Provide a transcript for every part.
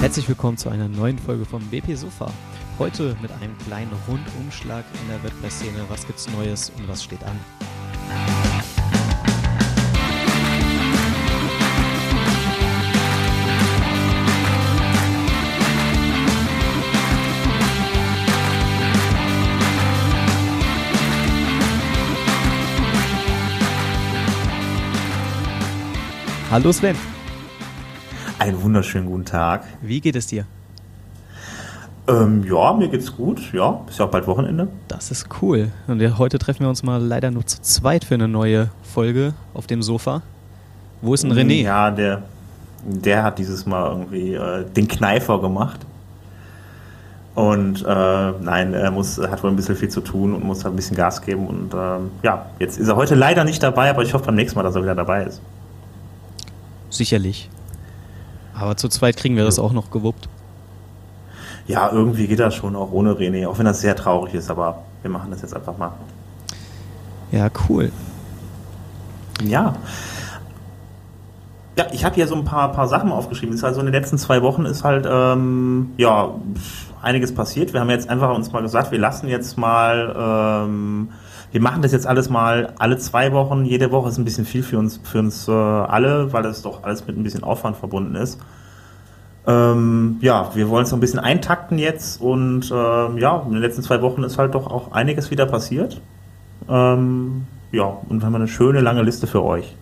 Herzlich willkommen zu einer neuen Folge vom BP Sofa. Heute mit einem kleinen Rundumschlag in der WordPress-Szene. Was gibt's Neues und was steht an? Hallo Sven, Einen wunderschönen guten Tag. wie geht es dir? Ähm, ja, mir geht's gut. Ja, ist ja auch bald Wochenende. Das ist cool. Und ja, heute treffen wir uns mal leider nur zu zweit für eine neue Folge auf dem Sofa. Wo ist denn René? Ja, der, der hat dieses Mal irgendwie äh, den Kneifer gemacht. Und äh, nein, er muss, hat wohl ein bisschen viel zu tun und muss halt ein bisschen Gas geben. Und ähm, ja, jetzt ist er heute leider nicht dabei, aber ich hoffe beim nächsten Mal, dass er wieder dabei ist. Sicherlich. Aber zu zweit kriegen wir das auch noch gewuppt. Ja, irgendwie geht das schon auch ohne René, auch wenn das sehr traurig ist, aber wir machen das jetzt einfach mal. Ja, cool. Ja. Ja, ich habe hier so ein paar, paar Sachen aufgeschrieben. Ist also in den letzten zwei Wochen ist halt ähm, ja einiges passiert. Wir haben jetzt einfach uns mal gesagt, wir lassen jetzt mal, ähm, wir machen das jetzt alles mal alle zwei Wochen. Jede Woche ist ein bisschen viel für uns, für uns äh, alle, weil das doch alles mit ein bisschen Aufwand verbunden ist. Ähm, ja, wir wollen es so ein bisschen eintakten jetzt und ähm, ja, in den letzten zwei Wochen ist halt doch auch einiges wieder passiert. Ähm, ja, und wir haben eine schöne lange Liste für euch.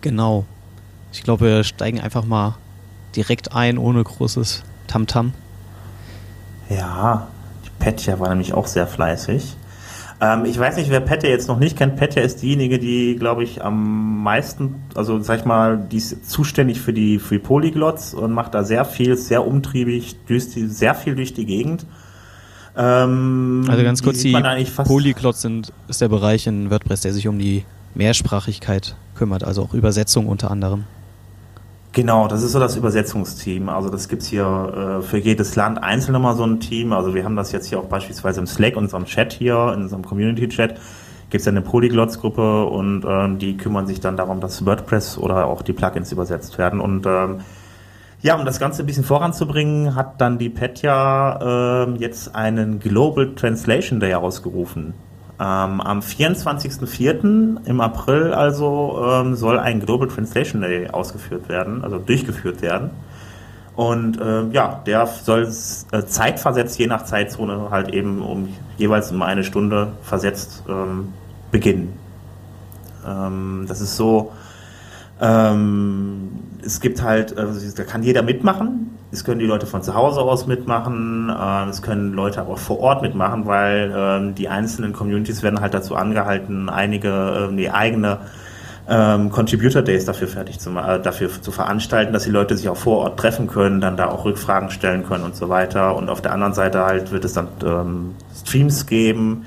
Genau. Ich glaube, wir steigen einfach mal direkt ein, ohne großes Tamtam. Ja, die Petja war nämlich auch sehr fleißig. Ähm, ich weiß nicht, wer Petja jetzt noch nicht kennt. Petja ist diejenige, die, glaube ich, am meisten, also sag ich mal, die ist zuständig für die, für die Polyglots und macht da sehr viel, sehr umtriebig, düst die sehr viel durch die Gegend. Ähm, Also ganz kurz, die fast- Polyglots sind, ist der Bereich in WordPress, der sich um die Mehrsprachigkeit kümmert, also auch Übersetzung unter anderem. Genau, das ist so das Übersetzungsteam. Also das gibt's hier äh, für jedes Land einzeln immer so ein Team. Also wir haben das jetzt hier auch beispielsweise im Slack, unserem Chat hier, in unserem Community-Chat, gibt's ja eine Polyglots-Gruppe und ähm, die kümmern sich dann darum, dass WordPress oder auch die Plugins übersetzt werden. Und ähm, ja, um das Ganze ein bisschen voranzubringen, hat dann die Petja ähm, jetzt einen Global Translation Day ausgerufen. Ähm, am 24.04. im April also ähm, soll ein Global Translation Day ausgeführt werden, also durchgeführt werden. Und ähm, ja, der soll äh, zeitversetzt, je nach Zeitzone, halt eben um jeweils um eine Stunde versetzt ähm, beginnen. Ähm, das ist so, ähm, es gibt halt, also da kann jeder mitmachen. Es können die Leute von zu Hause aus mitmachen. Äh, es können Leute aber auch vor Ort mitmachen, weil ähm, die einzelnen Communities werden halt dazu angehalten, einige ähm, die eigene ähm, Contributor Days dafür fertig zu äh, dafür zu veranstalten, dass die Leute sich auch vor Ort treffen können, dann da auch Rückfragen stellen können und so weiter. Und auf der anderen Seite halt wird es dann ähm, Streams geben,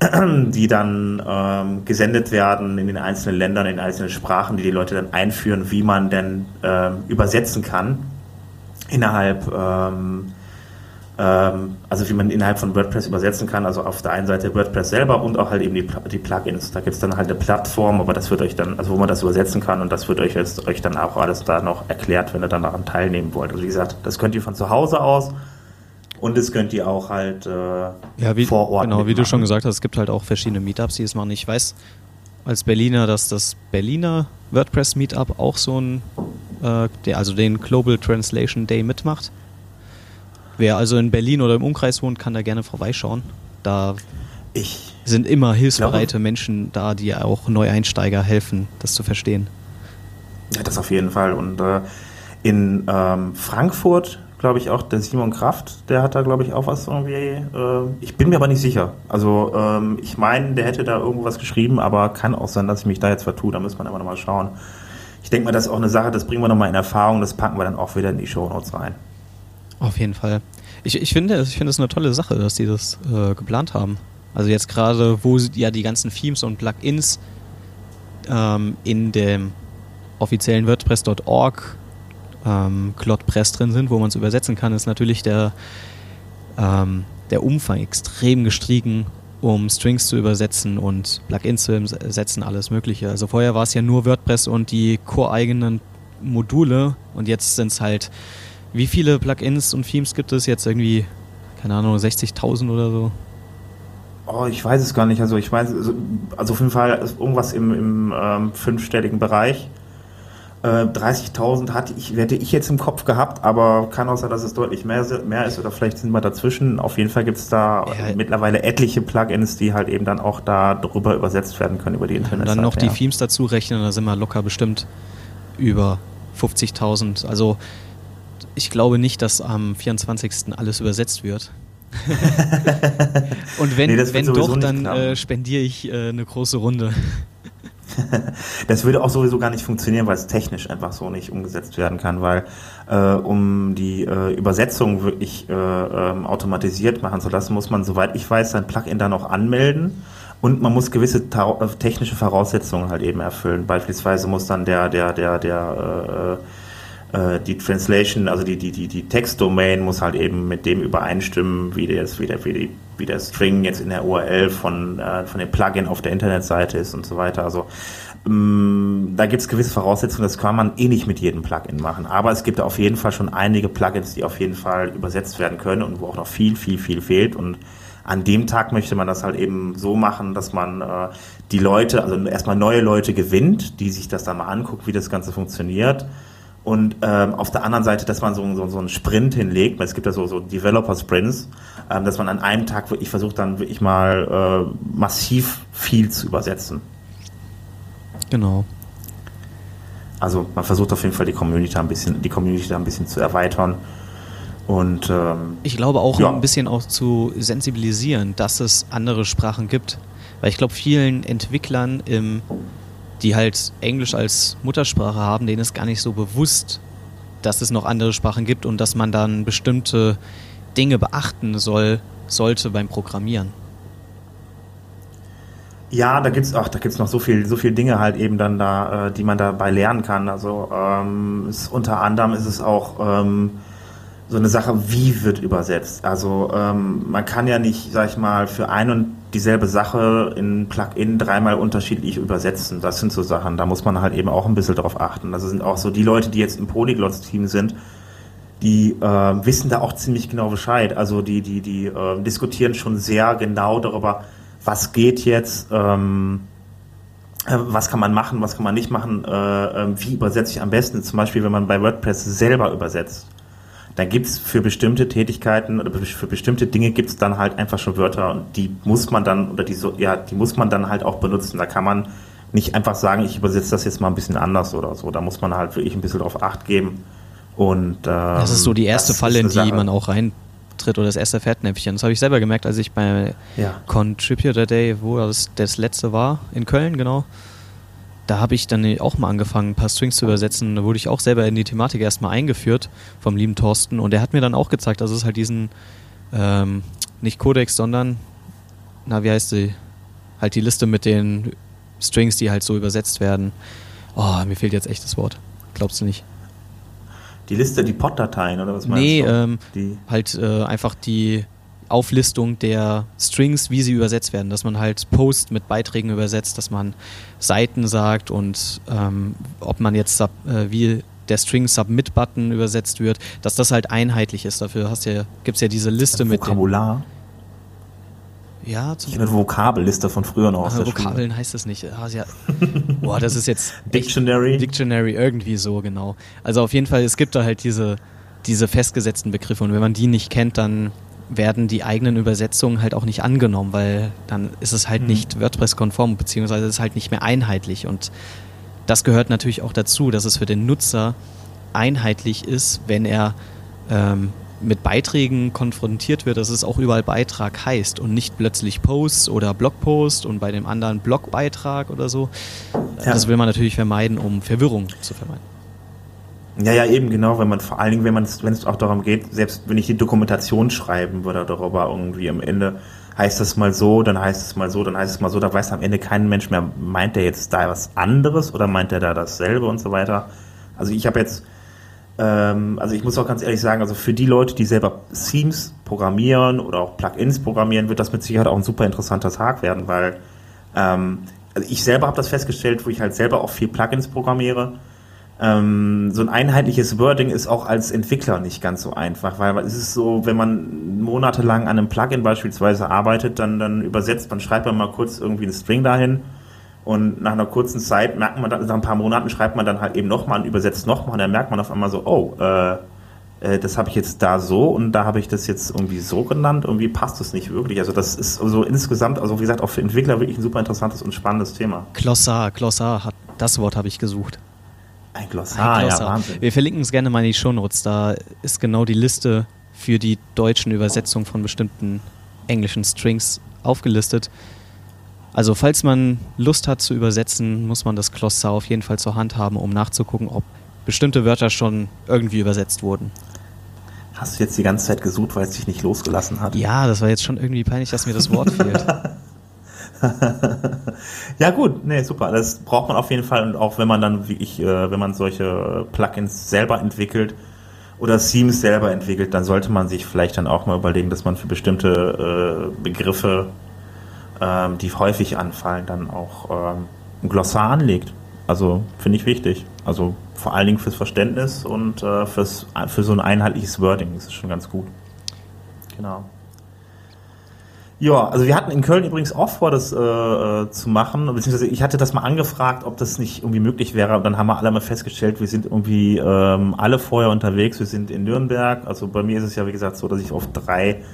die dann ähm, gesendet werden in den einzelnen Ländern, in den einzelnen Sprachen, die die Leute dann einführen, wie man denn ähm, übersetzen kann innerhalb, ähm, ähm, also wie man innerhalb von WordPress übersetzen kann, also auf der einen Seite WordPress selber und auch halt eben die, die Plugins. Da gibt es dann halt eine Plattform, aber das wird euch dann, also wo man das übersetzen kann und das wird euch jetzt euch dann auch alles da noch erklärt, wenn ihr dann daran teilnehmen wollt. Also wie gesagt, das könnt ihr von zu Hause aus und das könnt ihr auch halt äh, Ja, wie, vor Ort genau, wie du mitmachen. schon gesagt hast, es gibt halt auch verschiedene Meetups, die das machen. Ich weiß als Berliner, dass das Berliner WordPress Meetup auch so ein, äh, der, also den Global Translation Day mitmacht. Wer also in Berlin oder im Umkreis wohnt, kann da gerne vorbeischauen. Da Ich sind immer hilfsbereite Menschen da, die auch Neueinsteiger helfen, das zu verstehen. Ja, das auf jeden Fall. Und äh, in ähm, Frankfurt, glaube ich, auch der Simon Kraft, der hat da, glaube ich, auch was irgendwie. Äh, ich bin mir aber nicht sicher. Also ähm, ich meine, der hätte da irgendwas geschrieben, aber kann auch sein, dass ich mich da jetzt vertue. Da muss man immer noch mal schauen. Ich denke mal, das ist auch eine Sache, das bringen wir noch mal in Erfahrung. Das packen wir dann auch wieder in die Show Notes rein. Auf jeden Fall. Ich, ich finde, ich finde es eine tolle Sache, dass die das äh, geplant haben. Also jetzt gerade, wo ja die ganzen Themes und Plugins ähm, in dem offiziellen WordPress.org ähm, ClotPress drin sind, wo man es übersetzen kann, ist natürlich der, ähm, der Umfang extrem gestiegen, um Strings zu übersetzen und Plugins zu übersetzen, alles Mögliche. Also vorher war es ja nur WordPress und die core-eigenen Module und jetzt sind es halt, wie viele Plugins und Themes gibt es jetzt irgendwie, keine Ahnung, 60.000 oder so? Oh, ich weiß es gar nicht. Also ich weiß, also, also auf jeden Fall irgendwas im, im ähm, fünfstelligen Bereich. 30.000 äh, hatte ich, hätte ich jetzt im Kopf gehabt, aber kann auch sein, dass es deutlich mehr, mehr ist oder vielleicht sind wir dazwischen. Auf jeden Fall gibt es da ja. mittlerweile etliche Plugins, die halt eben dann auch da drüber übersetzt werden können über die Internetseite. Und dann noch ja. die Themes dazu rechnen, da sind wir locker bestimmt über 50.000. Also ich glaube nicht, dass am 24. alles übersetzt wird. Und wenn, nee, wenn doch, dann äh, spendiere ich äh, eine große Runde. das würde auch sowieso gar nicht funktionieren, weil es technisch einfach so nicht umgesetzt werden kann, weil äh, um die äh, Übersetzung wirklich äh, ähm, automatisiert machen zu lassen, muss man, soweit ich weiß, sein Plugin dann auch anmelden und man muss gewisse äh, technische Voraussetzungen halt eben erfüllen. Beispielsweise muss dann der, der, der, der äh, äh, die Translation, also die, die, die, die Textdomain muss halt eben mit dem übereinstimmen, wie der, wie der, wie die wie der String jetzt in der URL von, äh, von dem Plugin auf der Internetseite ist und so weiter. Also ähm, da gibt es gewisse Voraussetzungen, das kann man eh nicht mit jedem Plugin machen. Aber es gibt auf jeden Fall schon einige Plugins, die auf jeden Fall übersetzt werden können und wo auch noch viel, viel, viel fehlt. Und an dem Tag möchte man das halt eben so machen, dass man äh, die Leute, also erstmal neue Leute gewinnt, die sich das dann mal anguckt, wie das Ganze funktioniert und ähm, auf der anderen Seite, dass man so, so, so einen Sprint hinlegt, weil es gibt ja so, so Developer-Sprints, ähm, dass man an einem Tag wirklich versucht, dann wirklich mal äh, massiv viel zu übersetzen. Genau. Also man versucht auf jeden Fall die Community ein bisschen, die Community da ein bisschen zu erweitern. Und ähm, ich glaube auch ja. ein bisschen auch zu sensibilisieren, dass es andere Sprachen gibt. Weil ich glaube, vielen Entwicklern im die halt Englisch als Muttersprache haben, denen ist gar nicht so bewusst, dass es noch andere Sprachen gibt und dass man dann bestimmte Dinge beachten soll, sollte beim Programmieren. Ja, da gibt's ach, da gibt's noch so viel, so viele Dinge halt eben dann da, äh, die man dabei lernen kann. Also ähm, ist, unter anderem ist es auch ähm, so eine Sache, wie wird übersetzt. Also ähm, man kann ja nicht, sag ich mal, für ein und dieselbe Sache in Plugin dreimal unterschiedlich übersetzen. Das sind so Sachen, da muss man halt eben auch ein bisschen drauf achten. Das sind auch so die Leute, die jetzt im Polyglots-Team sind, die äh, wissen da auch ziemlich genau Bescheid. Also die, die, die äh, diskutieren schon sehr genau darüber, was geht jetzt, ähm, äh, was kann man machen, was kann man nicht machen, äh, ähm, wie übersetze ich am besten. Zum Beispiel, wenn man bei WordPress selber übersetzt da gibt's für bestimmte Tätigkeiten oder für bestimmte Dinge gibt's dann halt einfach schon Wörter und die muss man dann oder die so, ja, die muss man dann halt auch benutzen. Da kann man nicht einfach sagen, ich übersetze das jetzt mal ein bisschen anders oder so. Da muss man halt wirklich ein bisschen drauf Acht geben. Und ähm, das ist so die erste Falle, in die Sache. man auch reintritt oder das erste Fettnäpfchen. Das habe ich selber gemerkt, als ich bei ja. Contributor Day, wo das, das letzte war, in Köln, genau da habe ich dann auch mal angefangen, ein paar Strings zu übersetzen. Da wurde ich auch selber in die Thematik erstmal eingeführt vom lieben Thorsten und der hat mir dann auch gezeigt, dass es halt diesen, ähm, nicht Codex, sondern, na, wie heißt sie? Halt die Liste mit den Strings, die halt so übersetzt werden. Oh, mir fehlt jetzt echt das Wort. Glaubst du nicht? Die Liste, die POT-Dateien oder was meinst nee, du? Nee, ähm, halt äh, einfach die Auflistung der Strings, wie sie übersetzt werden, dass man halt Post mit Beiträgen übersetzt, dass man Seiten sagt und ähm, ob man jetzt äh, wie der String Submit Button übersetzt wird, dass das halt einheitlich ist. Dafür hast ja, gibt es ja diese Liste mit Vokabular. Ja, zum ich eine Vokabelliste von früher noch. Also Vokabeln Schule. heißt das nicht. Ah, ja. Boah, das ist jetzt Dictionary. Dictionary irgendwie so genau. Also auf jeden Fall, es gibt da halt diese diese festgesetzten Begriffe und wenn man die nicht kennt, dann werden die eigenen Übersetzungen halt auch nicht angenommen, weil dann ist es halt mhm. nicht WordPress-konform, beziehungsweise ist es halt nicht mehr einheitlich. Und das gehört natürlich auch dazu, dass es für den Nutzer einheitlich ist, wenn er ähm, mit Beiträgen konfrontiert wird, dass es auch überall Beitrag heißt und nicht plötzlich Post oder Blogpost und bei dem anderen Blogbeitrag oder so. Ja. Das will man natürlich vermeiden, um Verwirrung zu vermeiden. Ja, ja, eben genau, wenn man vor allen Dingen, wenn man es, wenn es auch darum geht, selbst wenn ich die Dokumentation schreiben würde darüber irgendwie am Ende heißt es mal so, dann heißt es mal so, dann heißt es mal so, da weiß am Ende kein Mensch mehr, meint der jetzt da was anderes oder meint der da dasselbe und so weiter. Also ich habe jetzt, ähm, also ich muss auch ganz ehrlich sagen, also für die Leute, die selber Themes programmieren oder auch Plugins programmieren, wird das mit Sicherheit auch ein super interessanter Tag werden, weil ähm, also ich selber habe das festgestellt, wo ich halt selber auch viel Plugins programmiere ähm, so ein einheitliches Wording ist auch als Entwickler nicht ganz so einfach, weil es ist so, wenn man monatelang an einem Plugin beispielsweise arbeitet, dann, dann übersetzt man, schreibt man mal kurz irgendwie einen String dahin und nach einer kurzen Zeit merkt man dann, nach ein paar Monaten schreibt man dann halt eben nochmal und übersetzt nochmal und dann merkt man auf einmal so, oh, äh, äh, das habe ich jetzt da so und da habe ich das jetzt irgendwie so genannt, irgendwie passt das nicht wirklich. Also das ist so insgesamt, also wie gesagt, auch für Entwickler wirklich ein super interessantes und spannendes Thema. Glossar, Glossar, hat, das Wort habe ich gesucht. Ein Glossar, Ein Glossar. ja, Wahnsinn. Wir verlinken es gerne mal in die Shownotes, da ist genau die Liste für die deutschen Übersetzungen von bestimmten englischen Strings aufgelistet. Also falls man Lust hat zu übersetzen, muss man das Glossar auf jeden Fall zur Hand haben, um nachzugucken, ob bestimmte Wörter schon irgendwie übersetzt wurden. Hast du jetzt die ganze Zeit gesucht, weil es dich nicht losgelassen hat? Ja, das war jetzt schon irgendwie peinlich, dass mir das Wort fehlt. ja gut, nee, super. Das braucht man auf jeden Fall und auch wenn man dann wirklich, äh, wenn man solche Plugins selber entwickelt oder Themes selber entwickelt, dann sollte man sich vielleicht dann auch mal überlegen, dass man für bestimmte äh, Begriffe, ähm, die häufig anfallen, dann auch ähm, ein Glossar anlegt. Also finde ich wichtig. Also vor allen Dingen fürs Verständnis und äh, fürs, für so ein einheitliches Wording. Das ist schon ganz gut. Genau. Ja, also wir hatten in Köln übrigens auch vor, das äh, äh, zu machen, beziehungsweise ich hatte das mal angefragt, ob das nicht irgendwie möglich wäre. Und dann haben wir alle mal festgestellt, wir sind irgendwie ähm, alle vorher unterwegs. Wir sind in Nürnberg. Also bei mir ist es ja wie gesagt so, dass ich auf drei,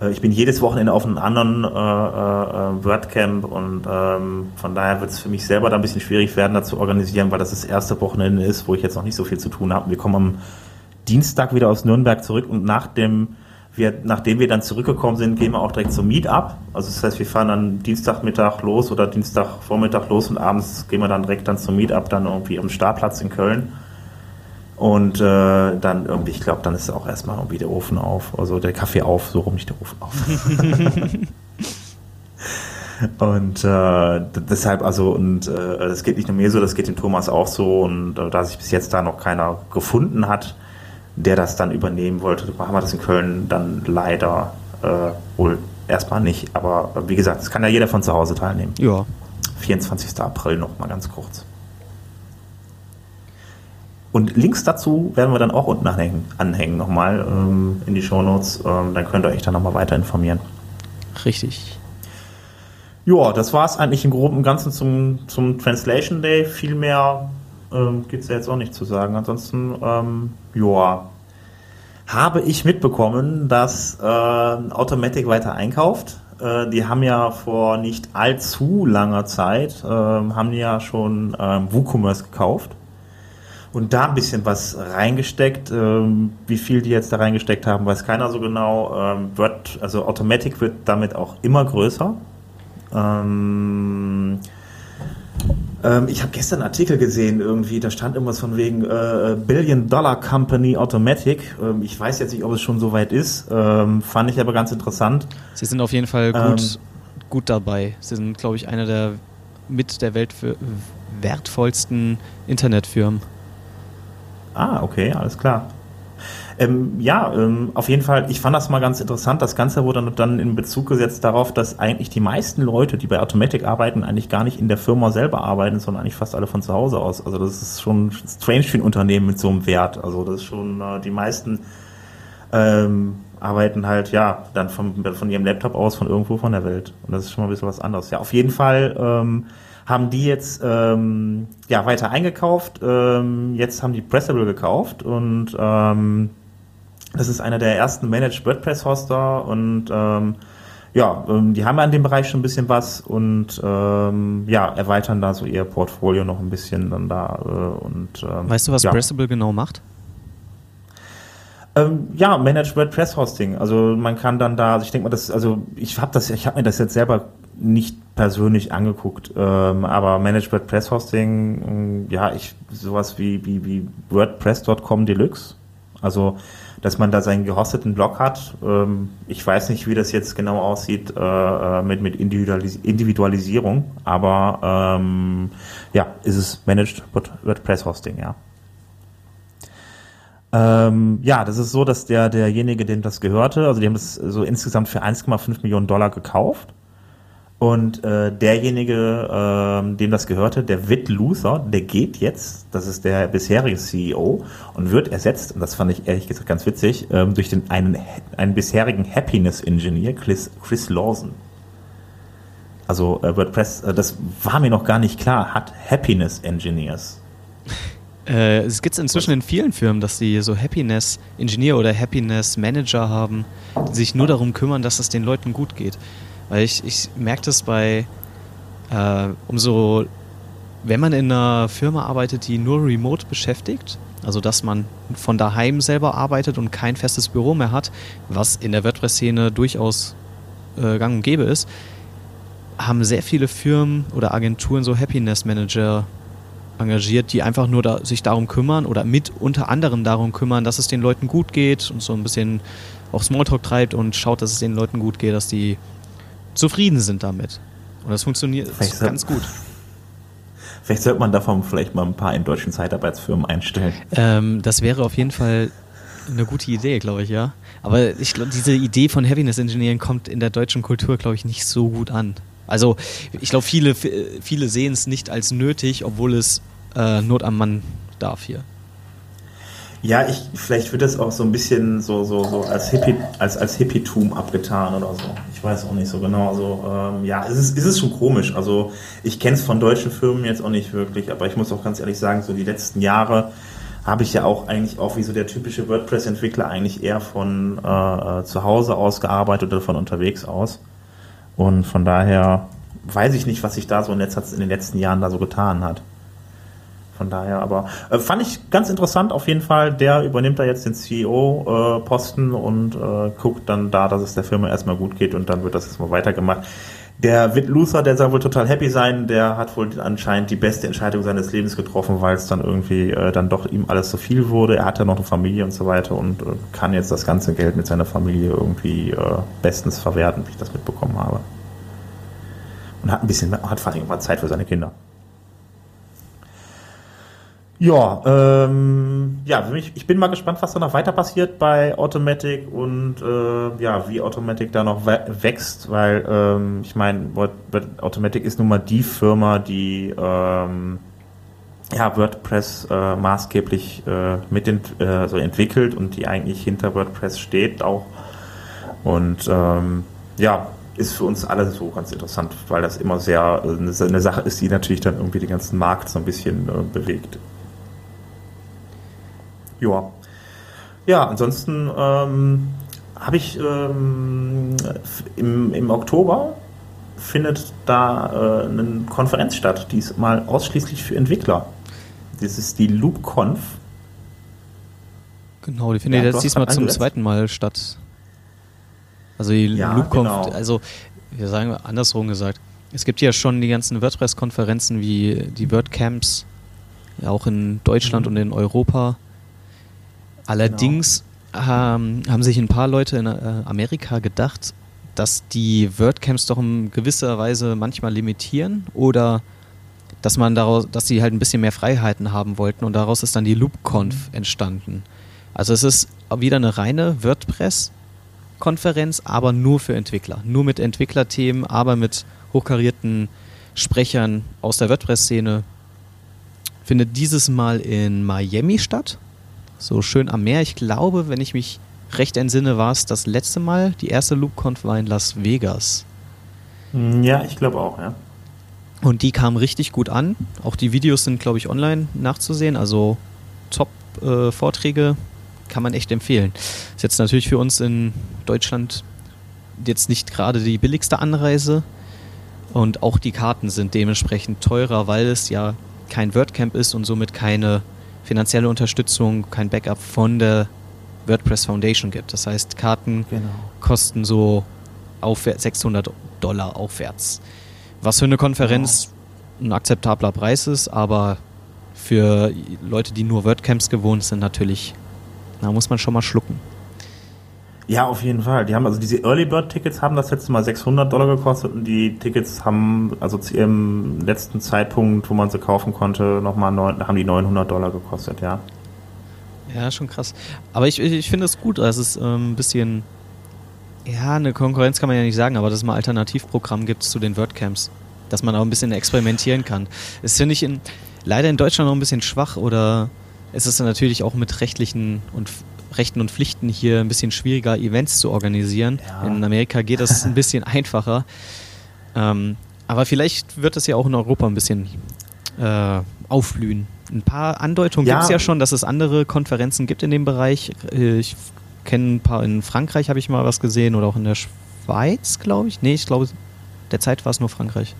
äh, ich bin jedes Wochenende auf einem anderen äh, äh, WordCamp und ähm, von daher wird es für mich selber da ein bisschen schwierig werden, da zu organisieren, weil das das erste Wochenende ist, wo ich jetzt noch nicht so viel zu tun habe. Wir kommen am Dienstag wieder aus Nürnberg zurück und nach dem wir, nachdem wir dann zurückgekommen sind, gehen wir auch direkt zum Meetup. Also das heißt, wir fahren dann Dienstagmittag los oder Dienstagvormittag los und abends gehen wir dann direkt dann zum Meetup dann irgendwie am Startplatz in Köln. Und äh, dann irgendwie, ich glaube, dann ist auch erstmal irgendwie der Ofen auf, also der Kaffee auf, so rum nicht der Ofen auf. und äh, deshalb, also, und äh, das geht nicht nur mir so, das geht dem Thomas auch so. Und äh, da sich bis jetzt da noch keiner gefunden hat, der das dann übernehmen wollte. Haben wir das in Köln dann leider äh, wohl erstmal nicht. Aber äh, wie gesagt, es kann ja jeder von zu Hause teilnehmen. Ja. 24. April noch mal ganz kurz. Und Links dazu werden wir dann auch unten anhängen, anhängen nochmal ähm, in die Shownotes. Ähm, dann könnt ihr euch dann nochmal weiter informieren. Richtig. Ja, das war es eigentlich im Groben und Ganzen zum, zum Translation Day. Viel mehr ähm, gibt es ja jetzt auch nicht zu sagen. Ansonsten, ähm, ja, habe ich mitbekommen, dass äh, Automatic weiter einkauft. Äh, die haben ja vor nicht allzu langer Zeit, äh, haben ja schon ähm, WooCommerce gekauft und da ein bisschen was reingesteckt. Ähm, wie viel die jetzt da reingesteckt haben, weiß keiner so genau. Ähm, wird, also Automatic wird damit auch immer größer. Ähm, ähm, ich habe gestern einen Artikel gesehen, irgendwie, da stand irgendwas von wegen äh, Billion Dollar Company Automatic. Ähm, ich weiß jetzt nicht, ob es schon so weit ist. Ähm, fand ich aber ganz interessant. Sie sind auf jeden Fall gut, ähm, gut dabei. Sie sind, glaube ich, einer der mit der Welt wertvollsten Internetfirmen. Ah, okay, alles klar. Ähm, ja, ähm, auf jeden Fall, ich fand das mal ganz interessant. Das Ganze wurde dann in Bezug gesetzt darauf, dass eigentlich die meisten Leute, die bei Automatic arbeiten, eigentlich gar nicht in der Firma selber arbeiten, sondern eigentlich fast alle von zu Hause aus. Also das ist schon strange für ein Unternehmen mit so einem Wert. Also das ist schon, äh, die meisten ähm, arbeiten halt, ja, dann von, von ihrem Laptop aus, von irgendwo von der Welt. Und das ist schon mal ein bisschen was anderes. Ja, auf jeden Fall ähm, haben die jetzt ähm, ja weiter eingekauft. Ähm, jetzt haben die Pressable gekauft und ähm, das ist einer der ersten Managed WordPress-Hoster und ähm, ja, ähm, die haben ja in dem Bereich schon ein bisschen was und ähm, ja, erweitern da so ihr Portfolio noch ein bisschen dann da äh, und ähm, Weißt du, was ja. Pressable genau macht? Ähm, ja, Managed WordPress Hosting. Also man kann dann da, also ich denke mal, das, also ich habe das, ich habe mir das jetzt selber nicht persönlich angeguckt, ähm, aber Managed WordPress Hosting, ja, ich sowas wie wie wie WordPress.com Deluxe. Also dass man da seinen gehosteten Blog hat. Ähm, ich weiß nicht, wie das jetzt genau aussieht äh, äh, mit, mit Individualis Individualisierung, aber ähm, ja, ist es Managed WordPress Hosting, ja. Ähm, ja, das ist so, dass der, derjenige, dem das gehörte, also die haben das so insgesamt für 1,5 Millionen Dollar gekauft. Und äh, derjenige, äh, dem das gehörte, der Witt Luther, der geht jetzt, das ist der bisherige CEO, und wird ersetzt, und das fand ich ehrlich gesagt ganz witzig, ähm, durch den einen, einen bisherigen Happiness Engineer, Chris, Chris Lawson. Also äh, WordPress, äh, das war mir noch gar nicht klar, hat Happiness Engineers. Äh, es gibt es inzwischen in vielen Firmen, dass sie so Happiness Engineer oder Happiness Manager haben, die sich nur darum kümmern, dass es den Leuten gut geht. Weil ich, ich merke das bei, äh, umso, wenn man in einer Firma arbeitet, die nur remote beschäftigt, also dass man von daheim selber arbeitet und kein festes Büro mehr hat, was in der WordPress-Szene durchaus äh, gang und gäbe ist, haben sehr viele Firmen oder Agenturen so Happiness Manager engagiert, die einfach nur da, sich darum kümmern oder mit unter anderem darum kümmern, dass es den Leuten gut geht und so ein bisschen auch Smalltalk treibt und schaut, dass es den Leuten gut geht, dass die zufrieden sind damit. Und das funktioniert vielleicht ganz gut. Vielleicht sollte man davon vielleicht mal ein paar in deutschen Zeitarbeitsfirmen einstellen. Ähm, das wäre auf jeden Fall eine gute Idee, glaube ich, ja. Aber ich glaube, diese Idee von Happiness Engineering kommt in der deutschen Kultur, glaube ich, nicht so gut an. Also ich glaube, viele, viele sehen es nicht als nötig, obwohl es äh, Not am Mann darf hier. Ja, ich, vielleicht wird das auch so ein bisschen so, so, so als, Hippie, als, als Hippietum abgetan oder so. Ich weiß auch nicht so genau. Also, ähm, ja, es ist, es ist schon komisch. Also, ich kenne es von deutschen Firmen jetzt auch nicht wirklich, aber ich muss auch ganz ehrlich sagen, so die letzten Jahre habe ich ja auch eigentlich auch wie so der typische WordPress-Entwickler eigentlich eher von äh, äh zu Hause aus gearbeitet oder von unterwegs aus. Und von daher weiß ich nicht, was sich da so in, letzter, in den letzten Jahren da so getan hat. Von daher, aber äh, fand ich ganz interessant auf jeden Fall. Der übernimmt da jetzt den CEO-Posten äh, und äh, guckt dann da, dass es der Firma erstmal gut geht und dann wird das erstmal weitergemacht. Der Witt Luther, der soll wohl total happy sein, der hat wohl anscheinend die beste Entscheidung seines Lebens getroffen, weil es dann irgendwie äh, dann doch ihm alles zu viel wurde. Er hat ja noch eine Familie und so weiter und äh, kann jetzt das ganze Geld mit seiner Familie irgendwie äh, bestens verwerten, wie ich das mitbekommen habe. Und hat ein bisschen, hat vor allem mal Zeit für seine Kinder. Ja, ähm, ja, ich bin mal gespannt, was da noch weiter passiert bei Automatic und äh, ja, wie Automatic da noch wächst, weil ähm, ich meine, Automatic ist nun mal die Firma, die ähm, ja, WordPress äh, maßgeblich äh, mit ent äh, so entwickelt und die eigentlich hinter WordPress steht auch. Und ähm, ja, ist für uns alle so ganz interessant, weil das immer sehr äh, eine Sache ist, die natürlich dann irgendwie den ganzen Markt so ein bisschen äh, bewegt. Ja. Ja, ansonsten ähm, habe ich ähm, im, im Oktober findet da äh, eine Konferenz statt, diesmal ausschließlich für Entwickler. Das ist die LoopConf. Genau, die findet ja, jetzt diesmal zum zweiten Mal statt. Also die ja, LoopConf, genau. also wir sagen andersrum gesagt, es gibt ja schon die ganzen WordPress-Konferenzen wie die WordCamps, ja auch in Deutschland mhm. und in Europa. Allerdings genau. ähm, haben sich ein paar Leute in äh, Amerika gedacht, dass die WordCamps doch in gewisser Weise manchmal limitieren oder dass man daraus, dass sie halt ein bisschen mehr Freiheiten haben wollten und daraus ist dann die LoopConf mhm. entstanden. Also es ist wieder eine reine WordPress-Konferenz, aber nur für Entwickler. Nur mit Entwicklerthemen, aber mit hochkarierten Sprechern aus der WordPress-Szene. Findet dieses Mal in Miami statt so schön am Meer. Ich glaube, wenn ich mich recht entsinne, war es das letzte Mal. Die erste LoopConf war in Las Vegas. Hm, ja, ich glaube auch, ja. Und die kam richtig gut an. Auch die Videos sind, glaube ich, online nachzusehen. Also Top-Vorträge äh, kann man echt empfehlen. Ist jetzt natürlich für uns in Deutschland jetzt nicht gerade die billigste Anreise. Und auch die Karten sind dementsprechend teurer, weil es ja kein WordCamp ist und somit keine finanzielle Unterstützung, kein Backup von der WordPress Foundation gibt. Das heißt, Karten genau. kosten so aufwärts, 600 Dollar aufwärts. Was für eine Konferenz genau. ein akzeptabler Preis ist, aber für Leute, die nur WordCamps gewohnt sind, natürlich, da muss man schon mal schlucken. Ja, auf jeden Fall. Die haben also diese Early Bird Tickets haben das letzte Mal 600 Dollar gekostet und die Tickets haben also zu ihrem letzten Zeitpunkt, wo man sie kaufen konnte, nochmal neun, haben die 900 Dollar gekostet, ja. Ja, schon krass. Aber ich, ich finde es gut, dass es ähm, ein bisschen Ja, eine Konkurrenz kann man ja nicht sagen, aber dass es mal Alternativprogramm gibt zu den WordCamps. Dass man auch ein bisschen experimentieren kann. Das finde ich in, leider in Deutschland noch ein bisschen schwach oder es ist dann natürlich auch mit rechtlichen und Rechten und Pflichten hier ein bisschen schwieriger, Events zu organisieren. Ja. In Amerika geht das ein bisschen einfacher. Ähm, aber vielleicht wird es ja auch in Europa ein bisschen äh, aufblühen. Ein paar Andeutungen ja. gibt es ja schon, dass es andere Konferenzen gibt in dem Bereich. Äh, ich kenne ein paar in Frankreich, habe ich mal was gesehen, oder auch in der Schweiz, glaube ich. Nee, ich glaube, derzeit war es nur Frankreich.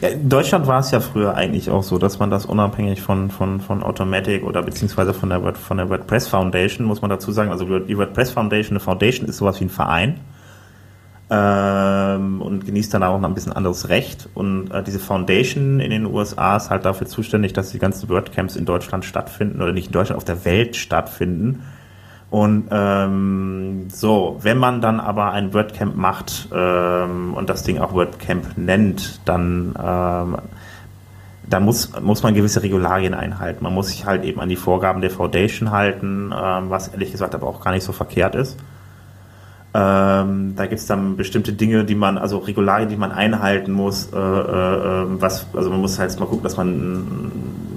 Ja, in Deutschland war es ja früher eigentlich auch so, dass man das unabhängig von, von, von Automatic oder beziehungsweise von der, von der WordPress Foundation, muss man dazu sagen, also die WordPress Foundation, eine Foundation ist sowas wie ein Verein ähm, und genießt dann auch noch ein bisschen anderes Recht. Und äh, diese Foundation in den USA ist halt dafür zuständig, dass die ganzen WordCamps in Deutschland stattfinden oder nicht in Deutschland, auf der Welt stattfinden. Und ähm, so, wenn man dann aber ein WordCamp macht ähm, und das Ding auch WordCamp nennt, dann ähm, da muss, muss man gewisse Regularien einhalten. Man muss sich halt eben an die Vorgaben der Foundation halten, ähm, was ehrlich gesagt aber auch gar nicht so verkehrt ist. Ähm, da gibt es dann bestimmte Dinge, die man, also Regularien, die man einhalten muss. Äh, äh, ähm, was, also man muss halt mal gucken, dass man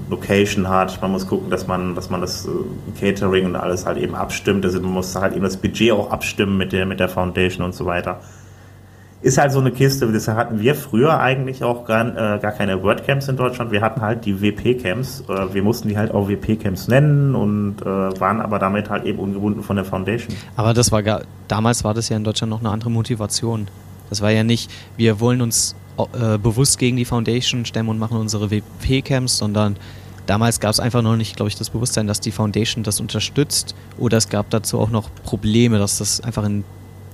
Location hat. Man muss gucken, dass man, dass man das äh, Catering und alles halt eben abstimmt. Also man muss halt eben das Budget auch abstimmen mit der, mit der Foundation und so weiter ist halt so eine Kiste, das hatten wir früher eigentlich auch gar, äh, gar keine WordCamps in Deutschland. Wir hatten halt die WP-Camps. Äh, wir mussten die halt auch WP-Camps nennen und äh, waren aber damit halt eben ungebunden von der Foundation. Aber das war gar, damals war das ja in Deutschland noch eine andere Motivation. Das war ja nicht, wir wollen uns äh, bewusst gegen die Foundation stemmen und machen unsere WP-Camps, sondern damals gab es einfach noch nicht, glaube ich, das Bewusstsein, dass die Foundation das unterstützt oder es gab dazu auch noch Probleme, dass das einfach in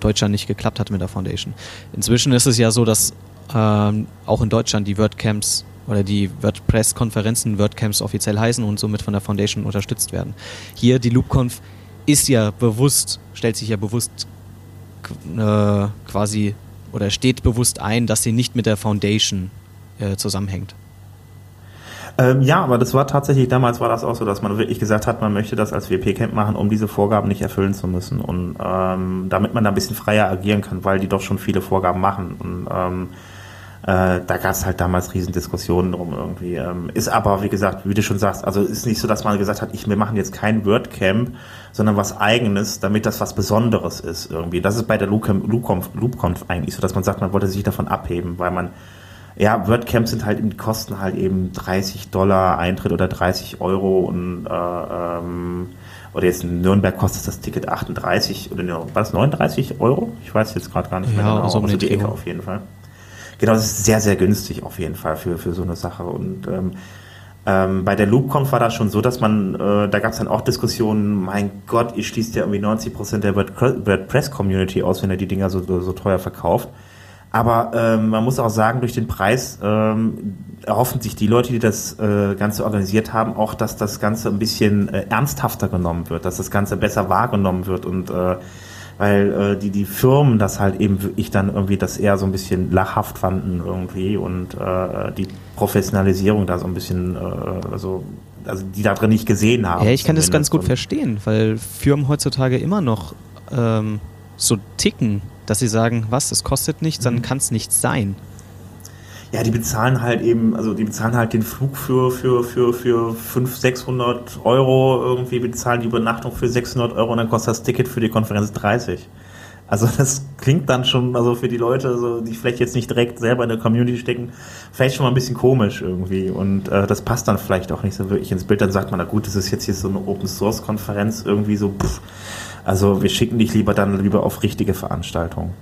Deutschland nicht geklappt hat mit der Foundation. Inzwischen ist es ja so, dass ähm, auch in Deutschland die WordCamps oder die WordPress-Konferenzen WordCamps offiziell heißen und somit von der Foundation unterstützt werden. Hier die LoopConf ist ja bewusst, stellt sich ja bewusst äh, quasi oder steht bewusst ein, dass sie nicht mit der Foundation äh, zusammenhängt. Ähm, ja, aber das war tatsächlich, damals war das auch so, dass man wirklich gesagt hat, man möchte das als WP-Camp machen, um diese Vorgaben nicht erfüllen zu müssen. Und ähm, damit man da ein bisschen freier agieren kann, weil die doch schon viele Vorgaben machen. Und ähm, äh, da gab es halt damals Riesendiskussionen drum irgendwie. Ähm, ist aber, wie gesagt, wie du schon sagst, also ist nicht so, dass man gesagt hat, ich, wir machen jetzt kein WordCamp, sondern was eigenes, damit das was Besonderes ist irgendwie. Das ist bei der LoopConf, LoopConf eigentlich so, dass man sagt, man wollte sich davon abheben, weil man ja, WordCamps sind halt, die kosten halt eben 30 Dollar Eintritt oder 30 Euro und äh, ähm, oder jetzt in Nürnberg kostet das Ticket 38 oder war das 39 Euro? Ich weiß jetzt gerade gar nicht ja, mehr genau. Also, also die Ecke auf jeden Fall. Genau, das ist sehr, sehr günstig auf jeden Fall für, für so eine Sache. Und ähm, ähm, bei der LoopConf war das schon so, dass man, äh, da gab es dann auch Diskussionen, mein Gott, ihr schließt ja irgendwie 90% der WordPress-Community aus, wenn ihr die Dinger so, so teuer verkauft. Aber ähm, man muss auch sagen, durch den Preis ähm, erhoffen sich die Leute, die das äh, Ganze organisiert haben, auch, dass das Ganze ein bisschen äh, ernsthafter genommen wird, dass das Ganze besser wahrgenommen wird und äh, weil äh, die die Firmen das halt eben wirklich dann irgendwie das eher so ein bisschen lachhaft fanden irgendwie und äh, die Professionalisierung da so ein bisschen äh, also also die da drin nicht gesehen haben. Ja, ich kann das ganz gut verstehen, weil Firmen heutzutage immer noch ähm, so ticken dass sie sagen, was, das kostet nichts, dann mhm. kann es nichts sein. Ja, die bezahlen halt eben, also die bezahlen halt den Flug für, für, für, für 500, 600 Euro, irgendwie bezahlen die Übernachtung für 600 Euro und dann kostet das Ticket für die Konferenz 30. Also das klingt dann schon, also für die Leute, also die vielleicht jetzt nicht direkt selber in der Community stecken, vielleicht schon mal ein bisschen komisch irgendwie. Und äh, das passt dann vielleicht auch nicht so wirklich ins Bild. Dann sagt man, na gut, das ist jetzt hier so eine Open Source Konferenz, irgendwie so, pff, also wir schicken dich lieber dann lieber auf richtige Veranstaltungen.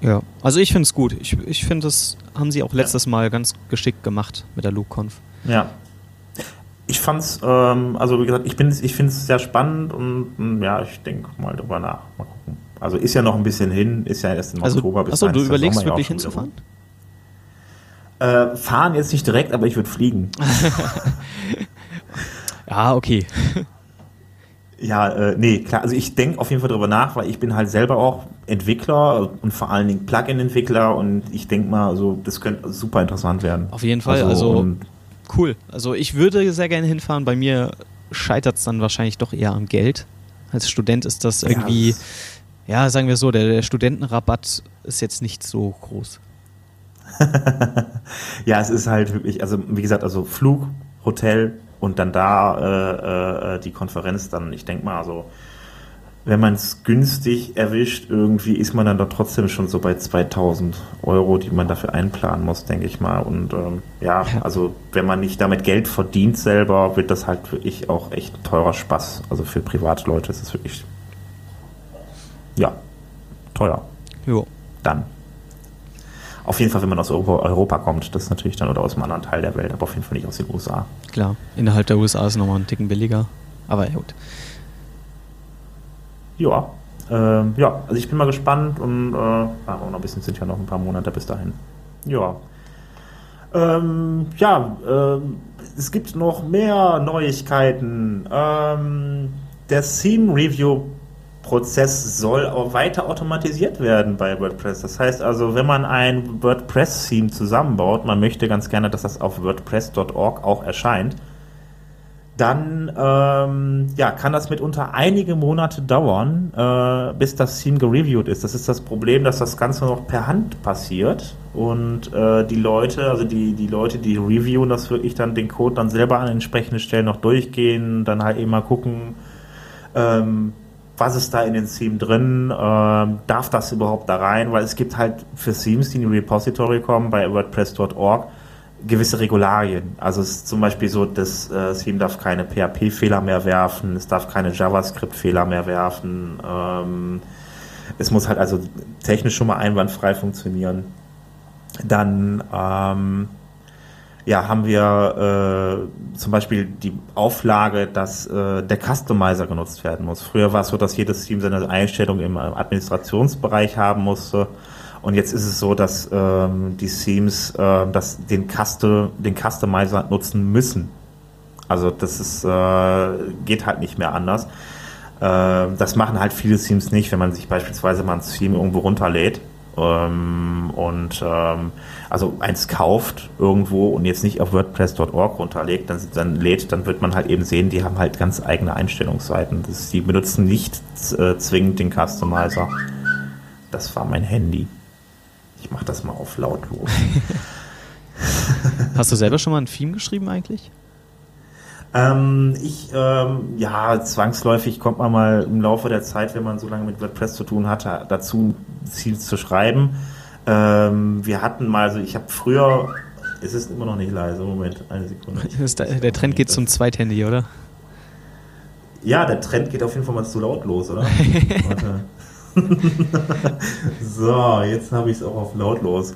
Ja, also ich finde es gut. Ich, ich finde, das haben sie auch letztes ja. Mal ganz geschickt gemacht mit der LukeConf. Ja. Ich fand's, ähm, also wie gesagt, ich, ich finde es sehr spannend und ja, ich denke mal drüber nach. Mal gucken. Also ist ja noch ein bisschen hin, ist ja erst im also, Oktober bis Achso, du überlegst wirklich hinzufahren? Äh, fahren jetzt nicht direkt, aber ich würde fliegen. ja, okay. Ja, äh, nee, klar. Also ich denke auf jeden Fall darüber nach, weil ich bin halt selber auch Entwickler und vor allen Dingen Plugin-Entwickler und ich denke mal, also das könnte super interessant werden. Auf jeden Fall, also, also cool. Also ich würde sehr gerne hinfahren. Bei mir scheitert es dann wahrscheinlich doch eher am Geld. Als Student ist das irgendwie, ja, ja, sagen wir so, der, der Studentenrabatt ist jetzt nicht so groß. ja, es ist halt wirklich, also wie gesagt, also Flug, Hotel und dann da äh, äh, die Konferenz dann, ich denke mal, also wenn man es günstig erwischt, irgendwie ist man dann doch trotzdem schon so bei 2000 Euro, die man dafür einplanen muss, denke ich mal. Und ähm, ja, also wenn man nicht damit Geld verdient selber, wird das halt wirklich auch echt ein teurer Spaß. Also für Privatleute ist es wirklich, ja, teuer. Jo. Dann. Auf jeden Fall, wenn man aus Europa kommt, das ist natürlich dann oder aus einem anderen Teil der Welt, aber auf jeden Fall nicht aus den USA. Klar, innerhalb der USA ist es nochmal ein Ticken billiger. Aber ja, gut. Ja, äh, ja, also ich bin mal gespannt und äh, auch noch ein bisschen sind ja noch ein paar Monate bis dahin. Ja. Ähm, ja, äh, es gibt noch mehr Neuigkeiten. Ähm, der Theme Review Prozess soll auch weiter automatisiert werden bei WordPress. Das heißt also, wenn man ein WordPress-Theme zusammenbaut, man möchte ganz gerne, dass das auf WordPress.org auch erscheint, dann ähm, ja, kann das mitunter einige Monate dauern, äh, bis das Theme gereviewt ist. Das ist das Problem, dass das Ganze noch per Hand passiert und äh, die Leute, also die, die Leute, die reviewen das wirklich dann den Code dann selber an entsprechenden Stellen noch durchgehen, dann halt eben mal gucken, ähm, was ist da in den Theme drin, ähm, darf das überhaupt da rein, weil es gibt halt für Themes, die in die Repository kommen, bei WordPress.org, gewisse Regularien. Also es ist zum Beispiel so, das äh, Theme darf keine PHP-Fehler mehr werfen, es darf keine JavaScript-Fehler mehr werfen, ähm, es muss halt also technisch schon mal einwandfrei funktionieren. Dann ähm, ja, haben wir äh, zum Beispiel die Auflage, dass äh, der Customizer genutzt werden muss. Früher war es so, dass jedes Team seine Einstellung im Administrationsbereich haben musste. Und jetzt ist es so, dass ähm, die Themes äh, das, den, Custom, den Customizer nutzen müssen. Also das ist, äh, geht halt nicht mehr anders. Äh, das machen halt viele Themes nicht, wenn man sich beispielsweise mal ein Theme irgendwo runterlädt ähm, und ähm, also eins kauft irgendwo und jetzt nicht auf WordPress.org runterlegt, dann, dann lädt, dann wird man halt eben sehen, die haben halt ganz eigene Einstellungsseiten. Das, die benutzen nicht äh, zwingend den Customizer. Das war mein Handy. Ich mache das mal auf lautlos. Hast du selber schon mal ein Theme geschrieben eigentlich? Ähm, ich, ähm, ja, zwangsläufig kommt man mal im Laufe der Zeit, wenn man so lange mit WordPress zu tun hatte, dazu, Ziel zu schreiben. Ähm, wir hatten mal, also ich habe früher, es ist immer noch nicht leise, Moment, eine Sekunde. Der, Trend geht zum Zweithandy, oder? Ja, der Trend geht auf jeden Fall mal zu laut los, oder? so, jetzt habe ich es auch auf lautlos.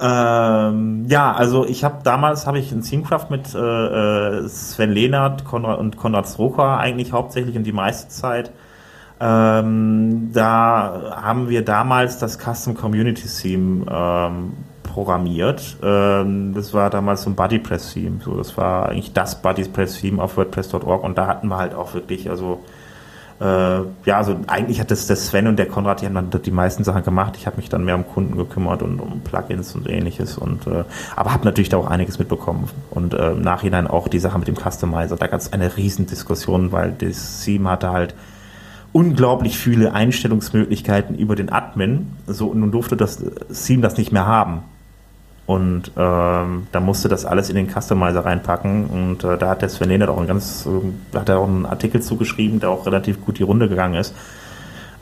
Ähm, ja, also ich habe damals habe ich in Teamcraft mit äh, äh, Sven Lehnert Konrad und Konrad Stroker eigentlich hauptsächlich in die meiste Zeit. Ähm, da haben wir damals das Custom Community Theme ähm, programmiert. Ähm, das war damals so ein BuddyPress Theme. So, das war eigentlich das BuddyPress Theme auf WordPress.org und da hatten wir halt auch wirklich also äh, ja, also eigentlich hat das der Sven und der Konrad, die haben dann die meisten Sachen gemacht. Ich habe mich dann mehr um Kunden gekümmert und um Plugins und ähnliches. Und äh, aber habe natürlich da auch einiges mitbekommen. Und äh, im Nachhinein auch die Sache mit dem Customizer. Da gab es eine Riesendiskussion, weil das Theme hatte halt unglaublich viele Einstellungsmöglichkeiten über den Admin. So, nun durfte das Theme das nicht mehr haben. Und ähm, da musste das alles in den Customizer reinpacken. Und äh, da hat der Sven Lehnert auch ein ganz, äh, hat er auch einen Artikel zugeschrieben, der auch relativ gut die Runde gegangen ist,